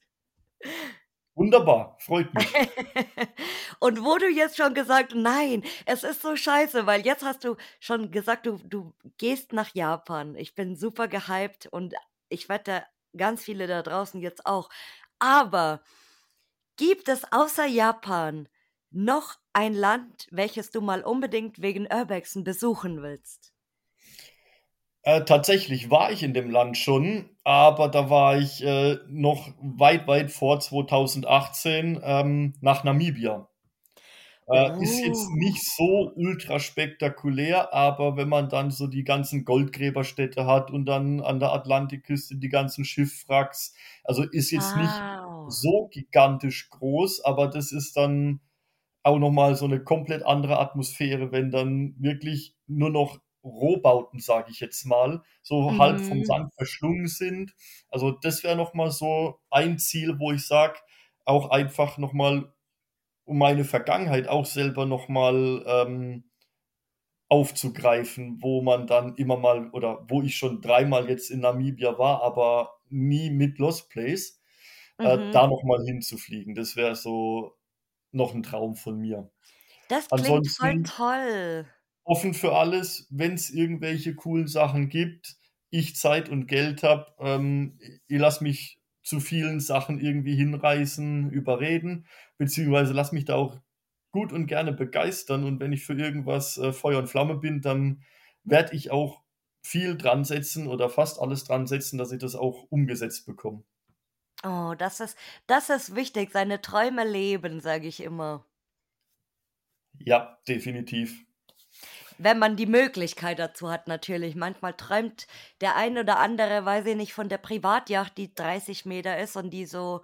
Wunderbar, freut mich. Und wo du jetzt schon gesagt nein, es ist so scheiße, weil jetzt hast du schon gesagt, du du gehst nach Japan. Ich bin super gehypt und ich wette, ganz viele da draußen jetzt auch. Aber gibt es außer Japan noch ein Land, welches du mal unbedingt wegen Urbexen besuchen willst? Äh, tatsächlich war ich in dem Land schon, aber da war ich, äh, noch weit, weit vor 2018, ähm, nach Namibia. Äh, ist jetzt Oh. nicht so ultra spektakulär, aber wenn man dann so die ganzen Goldgräberstädte hat und dann an der Atlantikküste die ganzen Schiffwracks, also, ist jetzt nicht Wow. Wow. so gigantisch groß, aber das ist dann auch noch mal so 'ne komplett andere Atmosphäre, wenn dann wirklich nur noch Rohbauten, sage ich jetzt mal, so halb vom Mhm. Sand verschlungen sind. Also, das wäre noch mal so ein Ziel, wo ich sage, auch einfach noch mal, um meine Vergangenheit auch selber noch mal, ähm aufzugreifen, wo man dann immer mal oder wo ich schon dreimal jetzt in Namibia war, aber nie mit Lost Place, äh, Mhm. da noch mal hinzufliegen. Das wäre so noch 'n Traum von mir. Das klingt voll Ansonsten toll. Offen für alles, wenn's irgendwelche coolen Sachen gibt, ich Zeit und Geld habe, ähm, ich lasse mich zu vielen Sachen irgendwie hinreißen, überreden, beziehungsweise lasse mich da auch gut und gerne begeistern und wenn ich für irgendwas, äh, Feuer und Flamme bin, dann werde ich auch viel dran setzen oder fast alles dran setzen, dass ich das auch umgesetzt bekomme. Oh, das ist das ist wichtig, seine Träume leben, sage ich immer. Ja, definitiv. Wenn man die Möglichkeit dazu hat natürlich. Manchmal träumt der ein oder andere, weiß ich nicht, von der Privatjacht, die 30 Meter ist und die so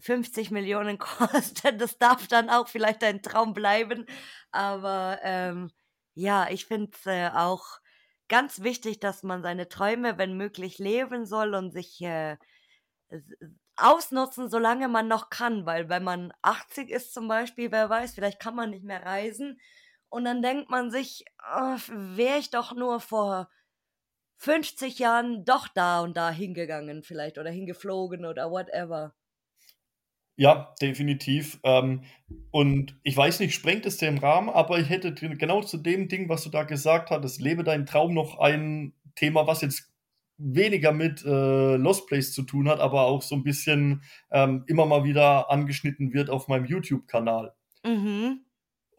50.000.000 kostet. Das darf dann auch vielleicht ein Traum bleiben. Aber, ähm, ja, ich finde es, äh, auch ganz wichtig, dass man seine Träume, wenn möglich, leben soll und sich, äh, ausnutzen, solange man noch kann, weil wenn man 80 ist zum Beispiel, wer weiß, vielleicht kann man nicht mehr reisen und dann denkt man sich: „Oh, wäre ich doch nur vor 50 Jahren doch da und da hingegangen vielleicht oder hingeflogen oder whatever.“ Ja, definitiv. Ähm, und ich weiß nicht, sprengt es den Rahmen, aber ich hätte genau zu dem Ding, was du da gesagt hattest, lebe deinen Traum, noch ein Thema, was jetzt weniger mit, äh, Lost Place zu tun hat, aber auch so 'n bisschen, ähm, immer mal wieder angeschnitten wird auf meinem YouTube-Kanal. Mhm.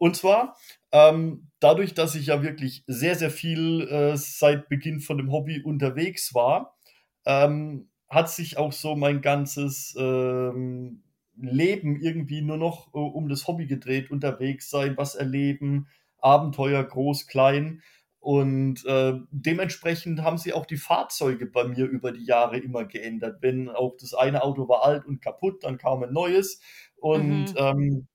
Und zwar, ähm, dadurch, dass ich ja wirklich sehr, sehr viel, äh, seit Beginn von dem Hobby unterwegs war, ähm, hat sich auch so mein ganzes, ähm, Leben irgendwie nur noch, äh, um das Hobby gedreht, unterwegs sein, was erleben, Abenteuer groß, klein. Und, äh, dementsprechend haben sich auch die Fahrzeuge bei mir über die Jahre immer geändert. Wenn auch das eine Auto war alt und kaputt, dann kam 'n neues. Und, Mhm. ähm,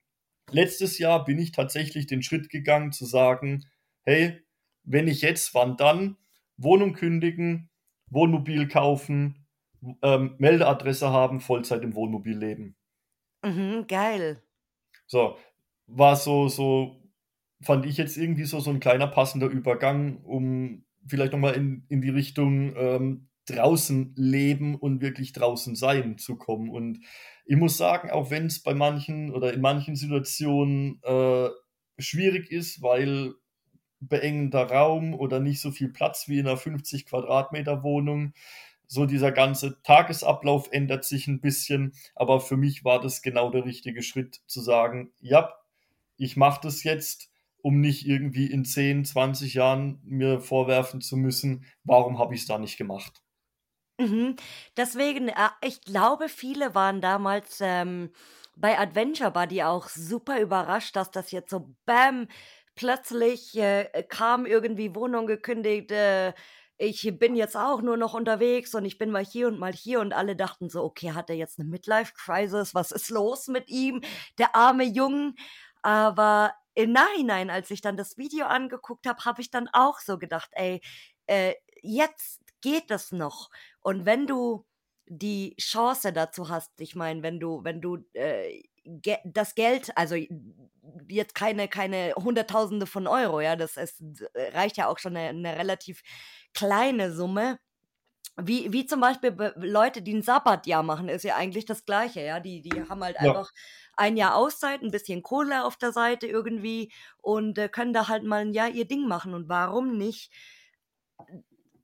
letztes Jahr bin ich tatsächlich den Schritt gegangen zu sagen: „Hey, wenn nicht jetzt, wann dann? Wohnung kündigen, Wohnmobil kaufen, ähm, Meldeadresse haben, Vollzeit im Wohnmobil leben.“ Mhm, geil. So, war so so fand ich jetzt irgendwie so so 'n kleiner passender Übergang, um vielleicht noch mal in in die Richtung, ähm, draußen leben und wirklich draußen sein zu kommen. Und ich muss sagen, auch wenn's bei manchen oder in manchen Situationen, äh, schwierig ist, weil beengender Raum oder nicht so viel Platz wie in 'ner 50 Quadratmeter Wohnung. So dieser ganze Tagesablauf ändert sich 'n bisschen, aber für mich war das genau der richtige Schritt zu sagen: „Ja, ich mache das jetzt, um nicht irgendwie in 10, 20 Jahren mir vorwerfen zu müssen, warum habe ich's da nicht gemacht?“ Mhm. Deswegen, äh, ich glaube, viele waren damals, ähm, bei Adventure Buddy auch super überrascht, dass das jetzt so bäm plötzlich, äh, kam irgendwie Wohnung gekündigt, äh, ich bin jetzt auch nur noch unterwegs und ich bin mal hier und mal hier und alle dachten so: „Okay, hat er jetzt 'ne Midlife-Crisis? Was ist los mit ihm, der arme Jung?“ Aber im Nachhinein, als ich dann das Video angeguckt habe, habe ich dann auch so gedacht: „Ey, äh, jetzt geht das noch.“ Und wenn du die Chance dazu hast, ich meine, wenn du wenn du, äh, Ge das Geld also, jetzt keine keine Hunderttausende von Euro, ja, das ist reicht ja auch schon 'ne 'ne relativ kleine Summe. Wie wie zum Beispiel be Leute, die 'n Sabbatjahr machen, ist ja eigentlich das Gleiche, ja? Die die haben halt Ja. einfach ein Jahr Auszeit, 'n bisschen Kohle auf der Seite irgendwie und, äh, können da halt mal 'n Jahr ihr Ding machen. Und warum nicht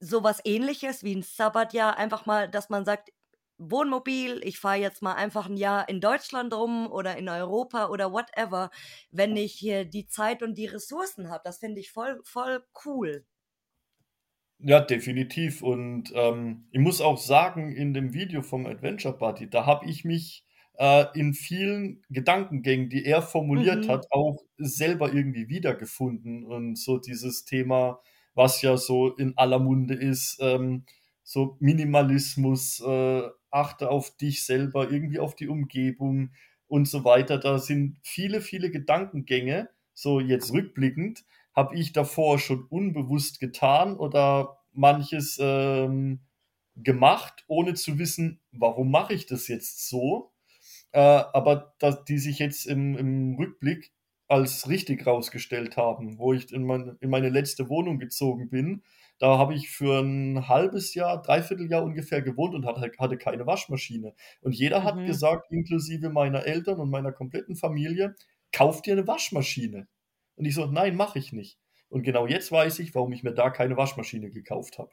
so was Ähnliches wie 'n Sabbatjahr einfach mal, dass man sagt: „Wohnmobil, ich fahre jetzt mal einfach 'n Jahr in Deutschland rum oder in Europa oder whatever, wenn ich hier die Zeit und die Ressourcen habe.“ Das finde ich voll voll cool. Ja, definitiv. Und, ähm, ich muss auch sagen, in dem Video vom Adventure Buddy, da habe ich mich, äh, in vielen Gedankengängen, die er formuliert Mhm. hat, auch selber irgendwie wiedergefunden. Und so dieses Thema, was ja so in aller Munde ist, ähm, so Minimalismus, äh, achte auf dich selber, irgendwie auf die Umgebung und so weiter. Da sind viele, viele Gedankengänge, so jetzt rückblickend, habe ich davor schon unbewusst getan oder manches ähm, gemacht, ohne zu wissen, warum mache ich das jetzt so. Äh, aber dass die sich jetzt im, im Rückblick als richtig rausgestellt haben, wo ich in, mein, in meine letzte Wohnung gezogen bin. Da habe ich für ein halbes Jahr, dreiviertel Jahr ungefähr gewohnt und hatte, hatte keine Waschmaschine. Und jeder mhm. hat gesagt, inklusive meiner Eltern und meiner kompletten Familie, kauf dir eine Waschmaschine. Und ich so, nein, mache ich nicht. Und genau jetzt weiß ich, warum ich mir da keine Waschmaschine gekauft habe.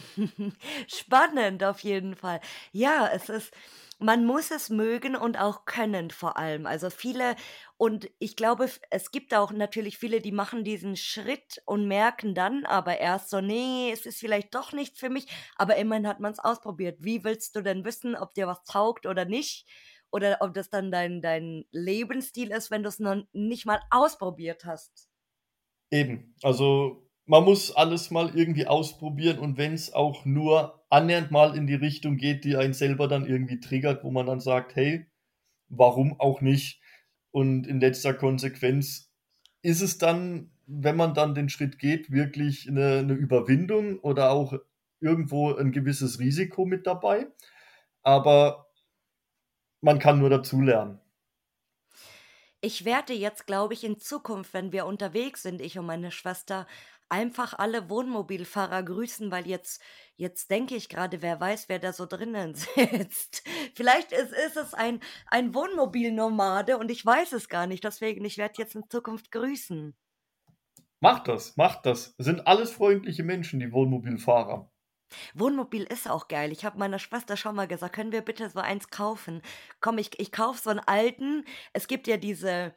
Spannend auf jeden Fall. Ja, es ist man muss es mögen und auch können vor allem. Also viele und ich glaube, es gibt auch natürlich viele, die machen diesen Schritt und merken dann aber erst so: nee, es ist vielleicht doch nichts für mich“, aber immerhin hat man es ausprobiert. Wie willst du denn wissen, ob dir was taugt oder nicht? Oder ob das dann dein dein Lebensstil ist, wenn du es noch nicht mal ausprobiert hast? Eben. Also, man muss alles mal irgendwie ausprobieren und wenn es auch nur annähernd mal in die Richtung geht, die einen selber dann irgendwie triggert, wo man dann sagt: „Hey, warum auch nicht?“ Und in letzter Konsequenz ist es dann, wenn man dann den Schritt geht, wirklich eine 'ne Überwindung oder auch irgendwo ein gewisses Risiko mit dabei. Aber man kann nur dazulernen. Ich werde jetzt, glaube ich, in Zukunft, wenn wir unterwegs sind, ich und meine Schwester, einfach alle Wohnmobilfahrer grüßen, weil jetzt jetzt denke ich gerade, wer weiß, wer da so drinnen sitzt. Vielleicht ist ist es ein ein Wohnmobilnomade und ich weiß es gar nicht. Deswegen, ich werde jetzt in Zukunft grüßen. Macht das, macht das. Sind alles freundliche Menschen, die Wohnmobilfahrer. Wohnmobil ist auch geil. Ich habe meiner Schwester schon mal gesagt: „Können wir bitte so eins kaufen?“ Komm, ich ich kaufe so einen alten es gibt ja diese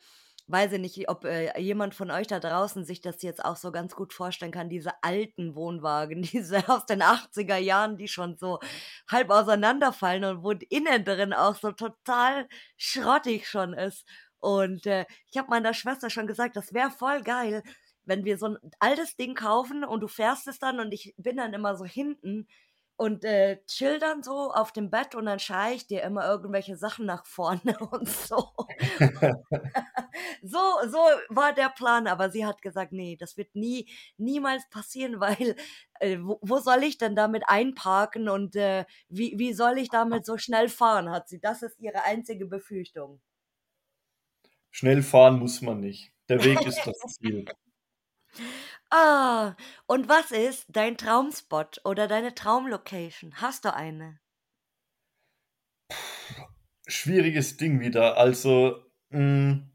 weiß ich nicht, ob, äh, jemand von euch da draußen sich das jetzt auch so ganz gut vorstellen kann, diese alten Wohnwagen, diese aus den 80er Jahren, die schon so halb auseinanderfallen und wo innen drin auch so total schrottig schon ist. Und, äh, ich habe meiner Schwester schon gesagt, das wäre voll geil, wenn wir so ein altes Ding kaufen und du fährst es dann und ich bin dann immer so hinten und, äh, chill dann so auf dem Bett und dann schreie ich dir immer irgendwelche Sachen nach vorne und so. So so war der Plan, aber sie hat gesagt: „Ne, das wird nie niemals passieren, weil, äh, wo wo soll ich denn damit einparken und, äh, wie wie soll ich damit so schnell fahren?“ hat sie. Das ist ihre einzige Befürchtung. Schnell fahren muss man nicht. Der Weg ist das Ziel. Ah, und was ist dein Traumspot oder deine Traumlocation? Hast du eine? Schwieriges Ding wieder. Also, hm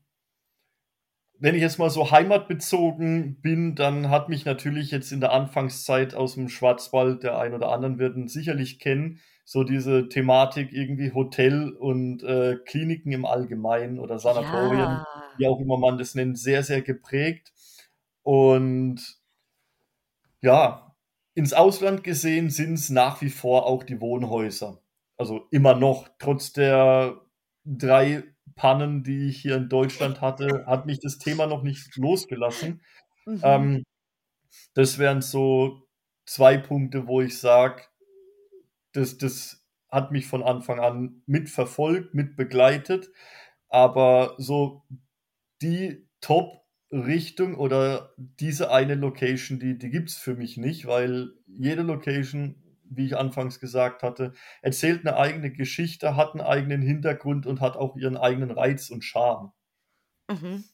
wenn ich jetzt mal so heimatbezogen bin, dann hat mich natürlich jetzt in der Anfangszeit aus dem Schwarzwald, der ein oder anderen werden sicherlich kennen, so diese Thematik irgendwie Hotel und, äh, Kliniken im Allgemeinen oder Sanatorien, Ja. wie auch immer man das nennt, sehr, sehr geprägt. Und ja, ins Ausland gesehen sind es nach wie vor auch die Wohnhäuser. Also, immer noch, trotz der 3 Pannen, die ich hier in Deutschland hatte, hat mich das Thema noch nicht losgelassen. Mhm. Ähm, das wären so 2 Punkte, wo ich sage, das das hat mich von Anfang an mitverfolgt, mitbegleitet. Aber so die Top-Richtung oder diese eine Location, die die gibt's für mich nicht, weil jede Location wie ich anfangs gesagt hatte, erzählt eine eigene Geschichte, hat einen eigenen Hintergrund und hat auch ihren eigenen Reiz und Charme. Mhm.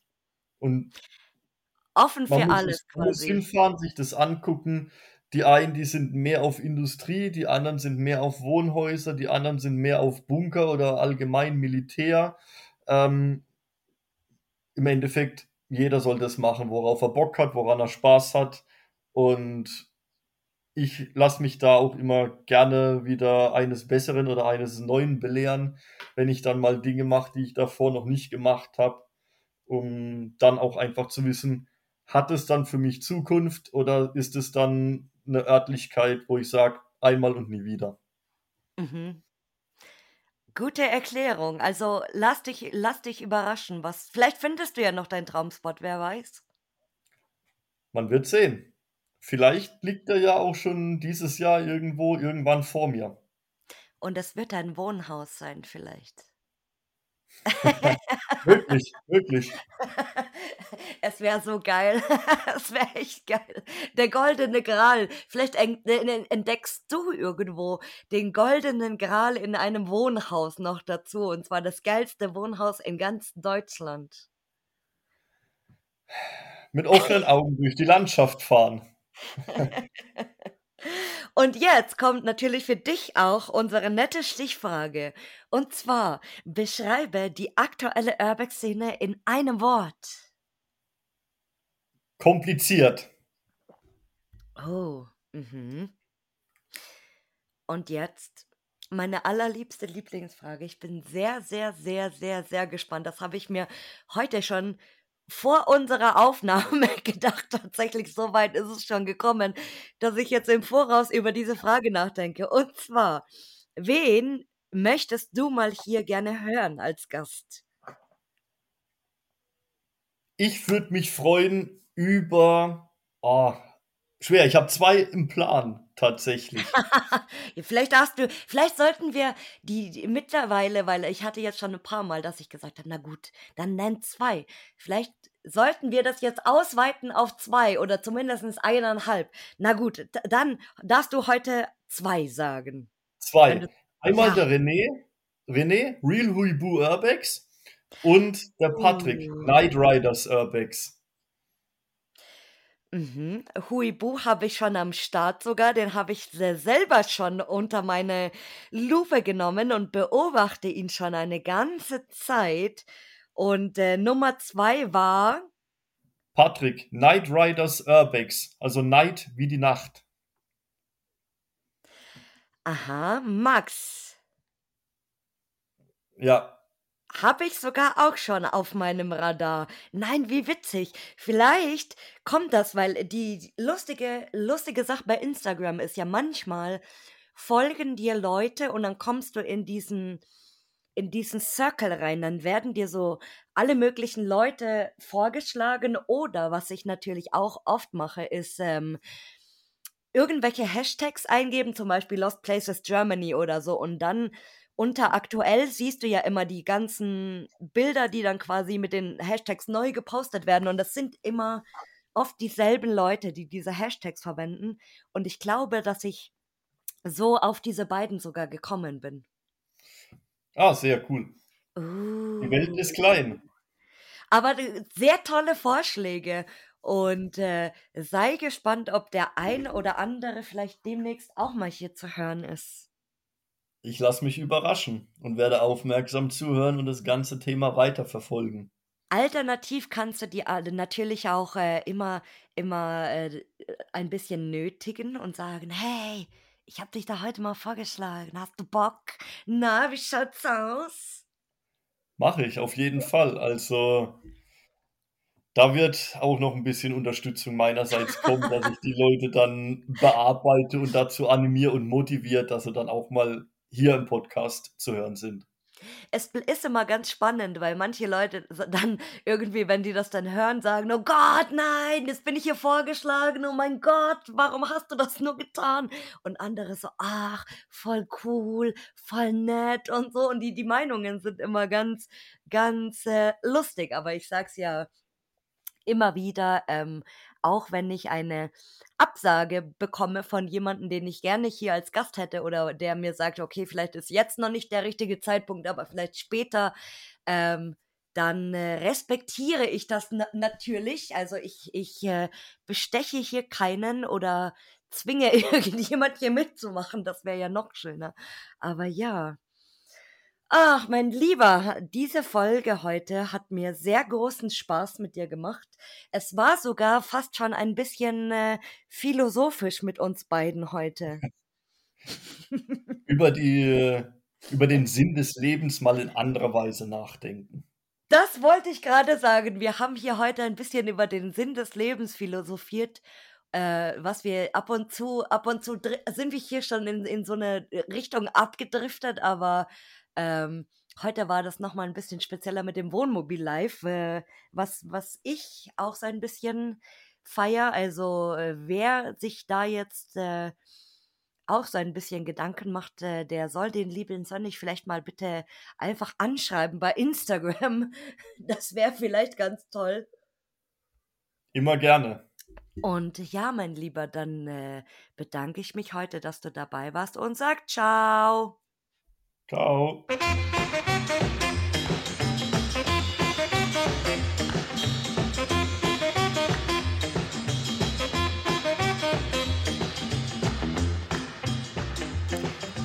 Und Offen man für muss es alles quasi. hinfahren, sich das angucken. Die einen, die sind mehr auf Industrie, die anderen sind mehr auf Wohnhäuser, die anderen sind mehr auf Bunker oder allgemein Militär. Ähm im Endeffekt, jeder soll das machen, worauf er Bock hat, woran er Spaß hat. Und ich lasse mich da auch immer gerne wieder eines Besseren oder eines Neuen belehren, wenn ich dann mal Dinge mache, die ich davor noch nicht gemacht habe, um dann auch einfach zu wissen, hat es dann für mich Zukunft oder ist es dann eine Örtlichkeit, wo ich sage: „Einmal und nie wieder?“ Mhm. Gute Erklärung. Also, lass dich lass dich überraschen, was vielleicht findest du ja noch deinen Traumspot, wer weiß? Man wird sehen. Vielleicht liegt er ja auch schon dieses Jahr irgendwo irgendwann vor mir. Und es wird ein Wohnhaus sein vielleicht. Wirklich, wirklich. Es wäre so geil. Es wäre echt geil. Der goldene Gral. Vielleicht en en entdeckst du irgendwo den goldenen Gral in einem Wohnhaus noch dazu, und zwar das geilste Wohnhaus in ganz Deutschland. Mit offenen Augen durch die Landschaft fahren. Und jetzt kommt natürlich für dich auch unsere nette Stichfrage. Und zwar, beschreibe die aktuelle Urbex-Szene in einem Wort. Kompliziert. Oh, mhm. Und jetzt meine allerliebste Lieblingsfrage. Ich bin sehr, sehr, sehr, sehr, sehr gespannt. Das habe ich mir heute schon vor unserer Aufnahme gedacht. Tatsächlich, so weit ist es schon gekommen, dass ich jetzt im Voraus über diese Frage nachdenke. Und zwar, wen möchtest du mal hier gerne hören als Gast? Ich würde mich freuen über, oh, schwer, ich habe zwei im Plan tatsächlich. Vielleicht hast du, vielleicht sollten wir die, mittlerweile, weil ich hatte jetzt schon ein paar Mal, dass ich gesagt habe, na gut, dann nenn zwei. Vielleicht sollten wir das jetzt ausweiten auf zwei oder zumindest eineinhalb. Na gut, dann darfst du heute zwei sagen. Zwei. Du, Einmal ja. der René, René, Real Huibu Urbex und der Patrick, uh. Night Riders Urbex. Mhm. Huibu habe ich schon am Start sogar, den habe ich selber schon unter meine Lupe genommen und beobachte ihn schon eine ganze Zeit. Und äh, Nummer zwei war Patrick, Night Riders Urbex, also Night wie die Nacht. Aha, Max. Ja, habe ich sogar auch schon auf meinem Radar. Nein, wie witzig. Vielleicht kommt das, weil die lustige, lustige Sache bei Instagram ist ja manchmal folgen dir Leute und dann kommst du in diesen in diesen Circle rein, dann werden dir so alle möglichen Leute vorgeschlagen oder was ich natürlich auch oft mache, ist ähm, irgendwelche Hashtags eingeben, zum Beispiel Lost Places Germany oder so und dann unter aktuell siehst du ja immer die ganzen Bilder, die dann quasi mit den Hashtags neu gepostet werden. Und das sind immer oft dieselben Leute, die diese Hashtags verwenden. Und ich glaube, dass ich so auf diese beiden sogar gekommen bin. Ah, sehr cool. Uh. Die Welt ist klein. Aber sehr tolle Vorschläge. Und äh, sei gespannt, ob der ein oder andere vielleicht demnächst auch mal hier zu hören ist. Ich lasse mich überraschen und werde aufmerksam zuhören und das ganze Thema weiterverfolgen. Alternativ kannst du die natürlich auch äh, immer, immer äh, ein bisschen nötigen und sagen, hey, ich habe dich da heute mal vorgeschlagen. Hast du Bock? Na, wie schaut's aus? Mache ich, auf jeden Fall. Also, da wird auch noch ein bisschen Unterstützung meinerseits kommen, dass ich die Leute dann bearbeite und dazu animiere und motiviere, dass sie dann auch mal hier im Podcast zu hören sind. Es ist immer ganz spannend, weil manche Leute dann irgendwie, wenn die das dann hören, sagen, oh Gott, nein, jetzt bin ich hier vorgeschlagen, oh mein Gott, warum hast du das nur getan? Und andere so, ach, voll cool, voll nett und so. Und die, die Meinungen sind immer ganz, ganz äh, lustig. Aber ich sag's ja immer wieder, ähm, auch wenn ich eine Absage bekomme von jemandem, den ich gerne hier als Gast hätte oder der mir sagt, okay, vielleicht ist jetzt noch nicht der richtige Zeitpunkt, aber vielleicht später, ähm, dann äh, respektiere ich das na natürlich. Also ich, ich äh, besteche hier keinen oder zwinge irgendjemand hier mitzumachen. Das wäre ja noch schöner. Aber ja. Ach, mein Lieber, diese Folge heute hat mir sehr großen Spaß mit dir gemacht. Es war sogar fast schon ein bisschen äh, philosophisch mit uns beiden heute. über die, über den Sinn des Lebens mal in anderer Weise nachdenken. Das wollte ich gerade sagen. Wir haben hier heute ein bisschen über den Sinn des Lebens philosophiert. Äh, was wir ab und zu, ab und zu sind wir hier schon in, in so eine Richtung abgedriftet, aber ähm, heute war das nochmal ein bisschen spezieller mit dem Wohnmobil live, äh, was, was ich auch so ein bisschen feier. Also, äh, wer sich da jetzt äh, auch so ein bisschen Gedanken macht, äh, der soll den lieben Sonnig vielleicht mal bitte einfach anschreiben bei Instagram. Das wäre vielleicht ganz toll. Immer gerne. Und ja, mein Lieber, dann äh, bedanke ich mich heute, dass du dabei warst und sag ciao. Ciao.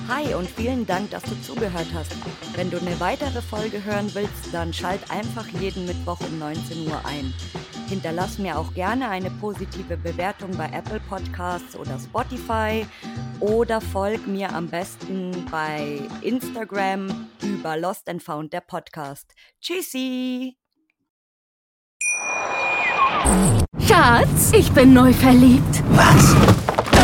Hi und vielen Dank, dass du zugehört hast. Wenn du eine weitere Folge hören willst, dann schalt einfach jeden Mittwoch um 19 Uhr ein. Hinterlass mir auch gerne eine positive Bewertung bei Apple Podcasts oder Spotify oder folg mir am besten bei Instagram über Lost and Found der Podcast. Tschüssi! Schatz, ich bin neu verliebt. Was?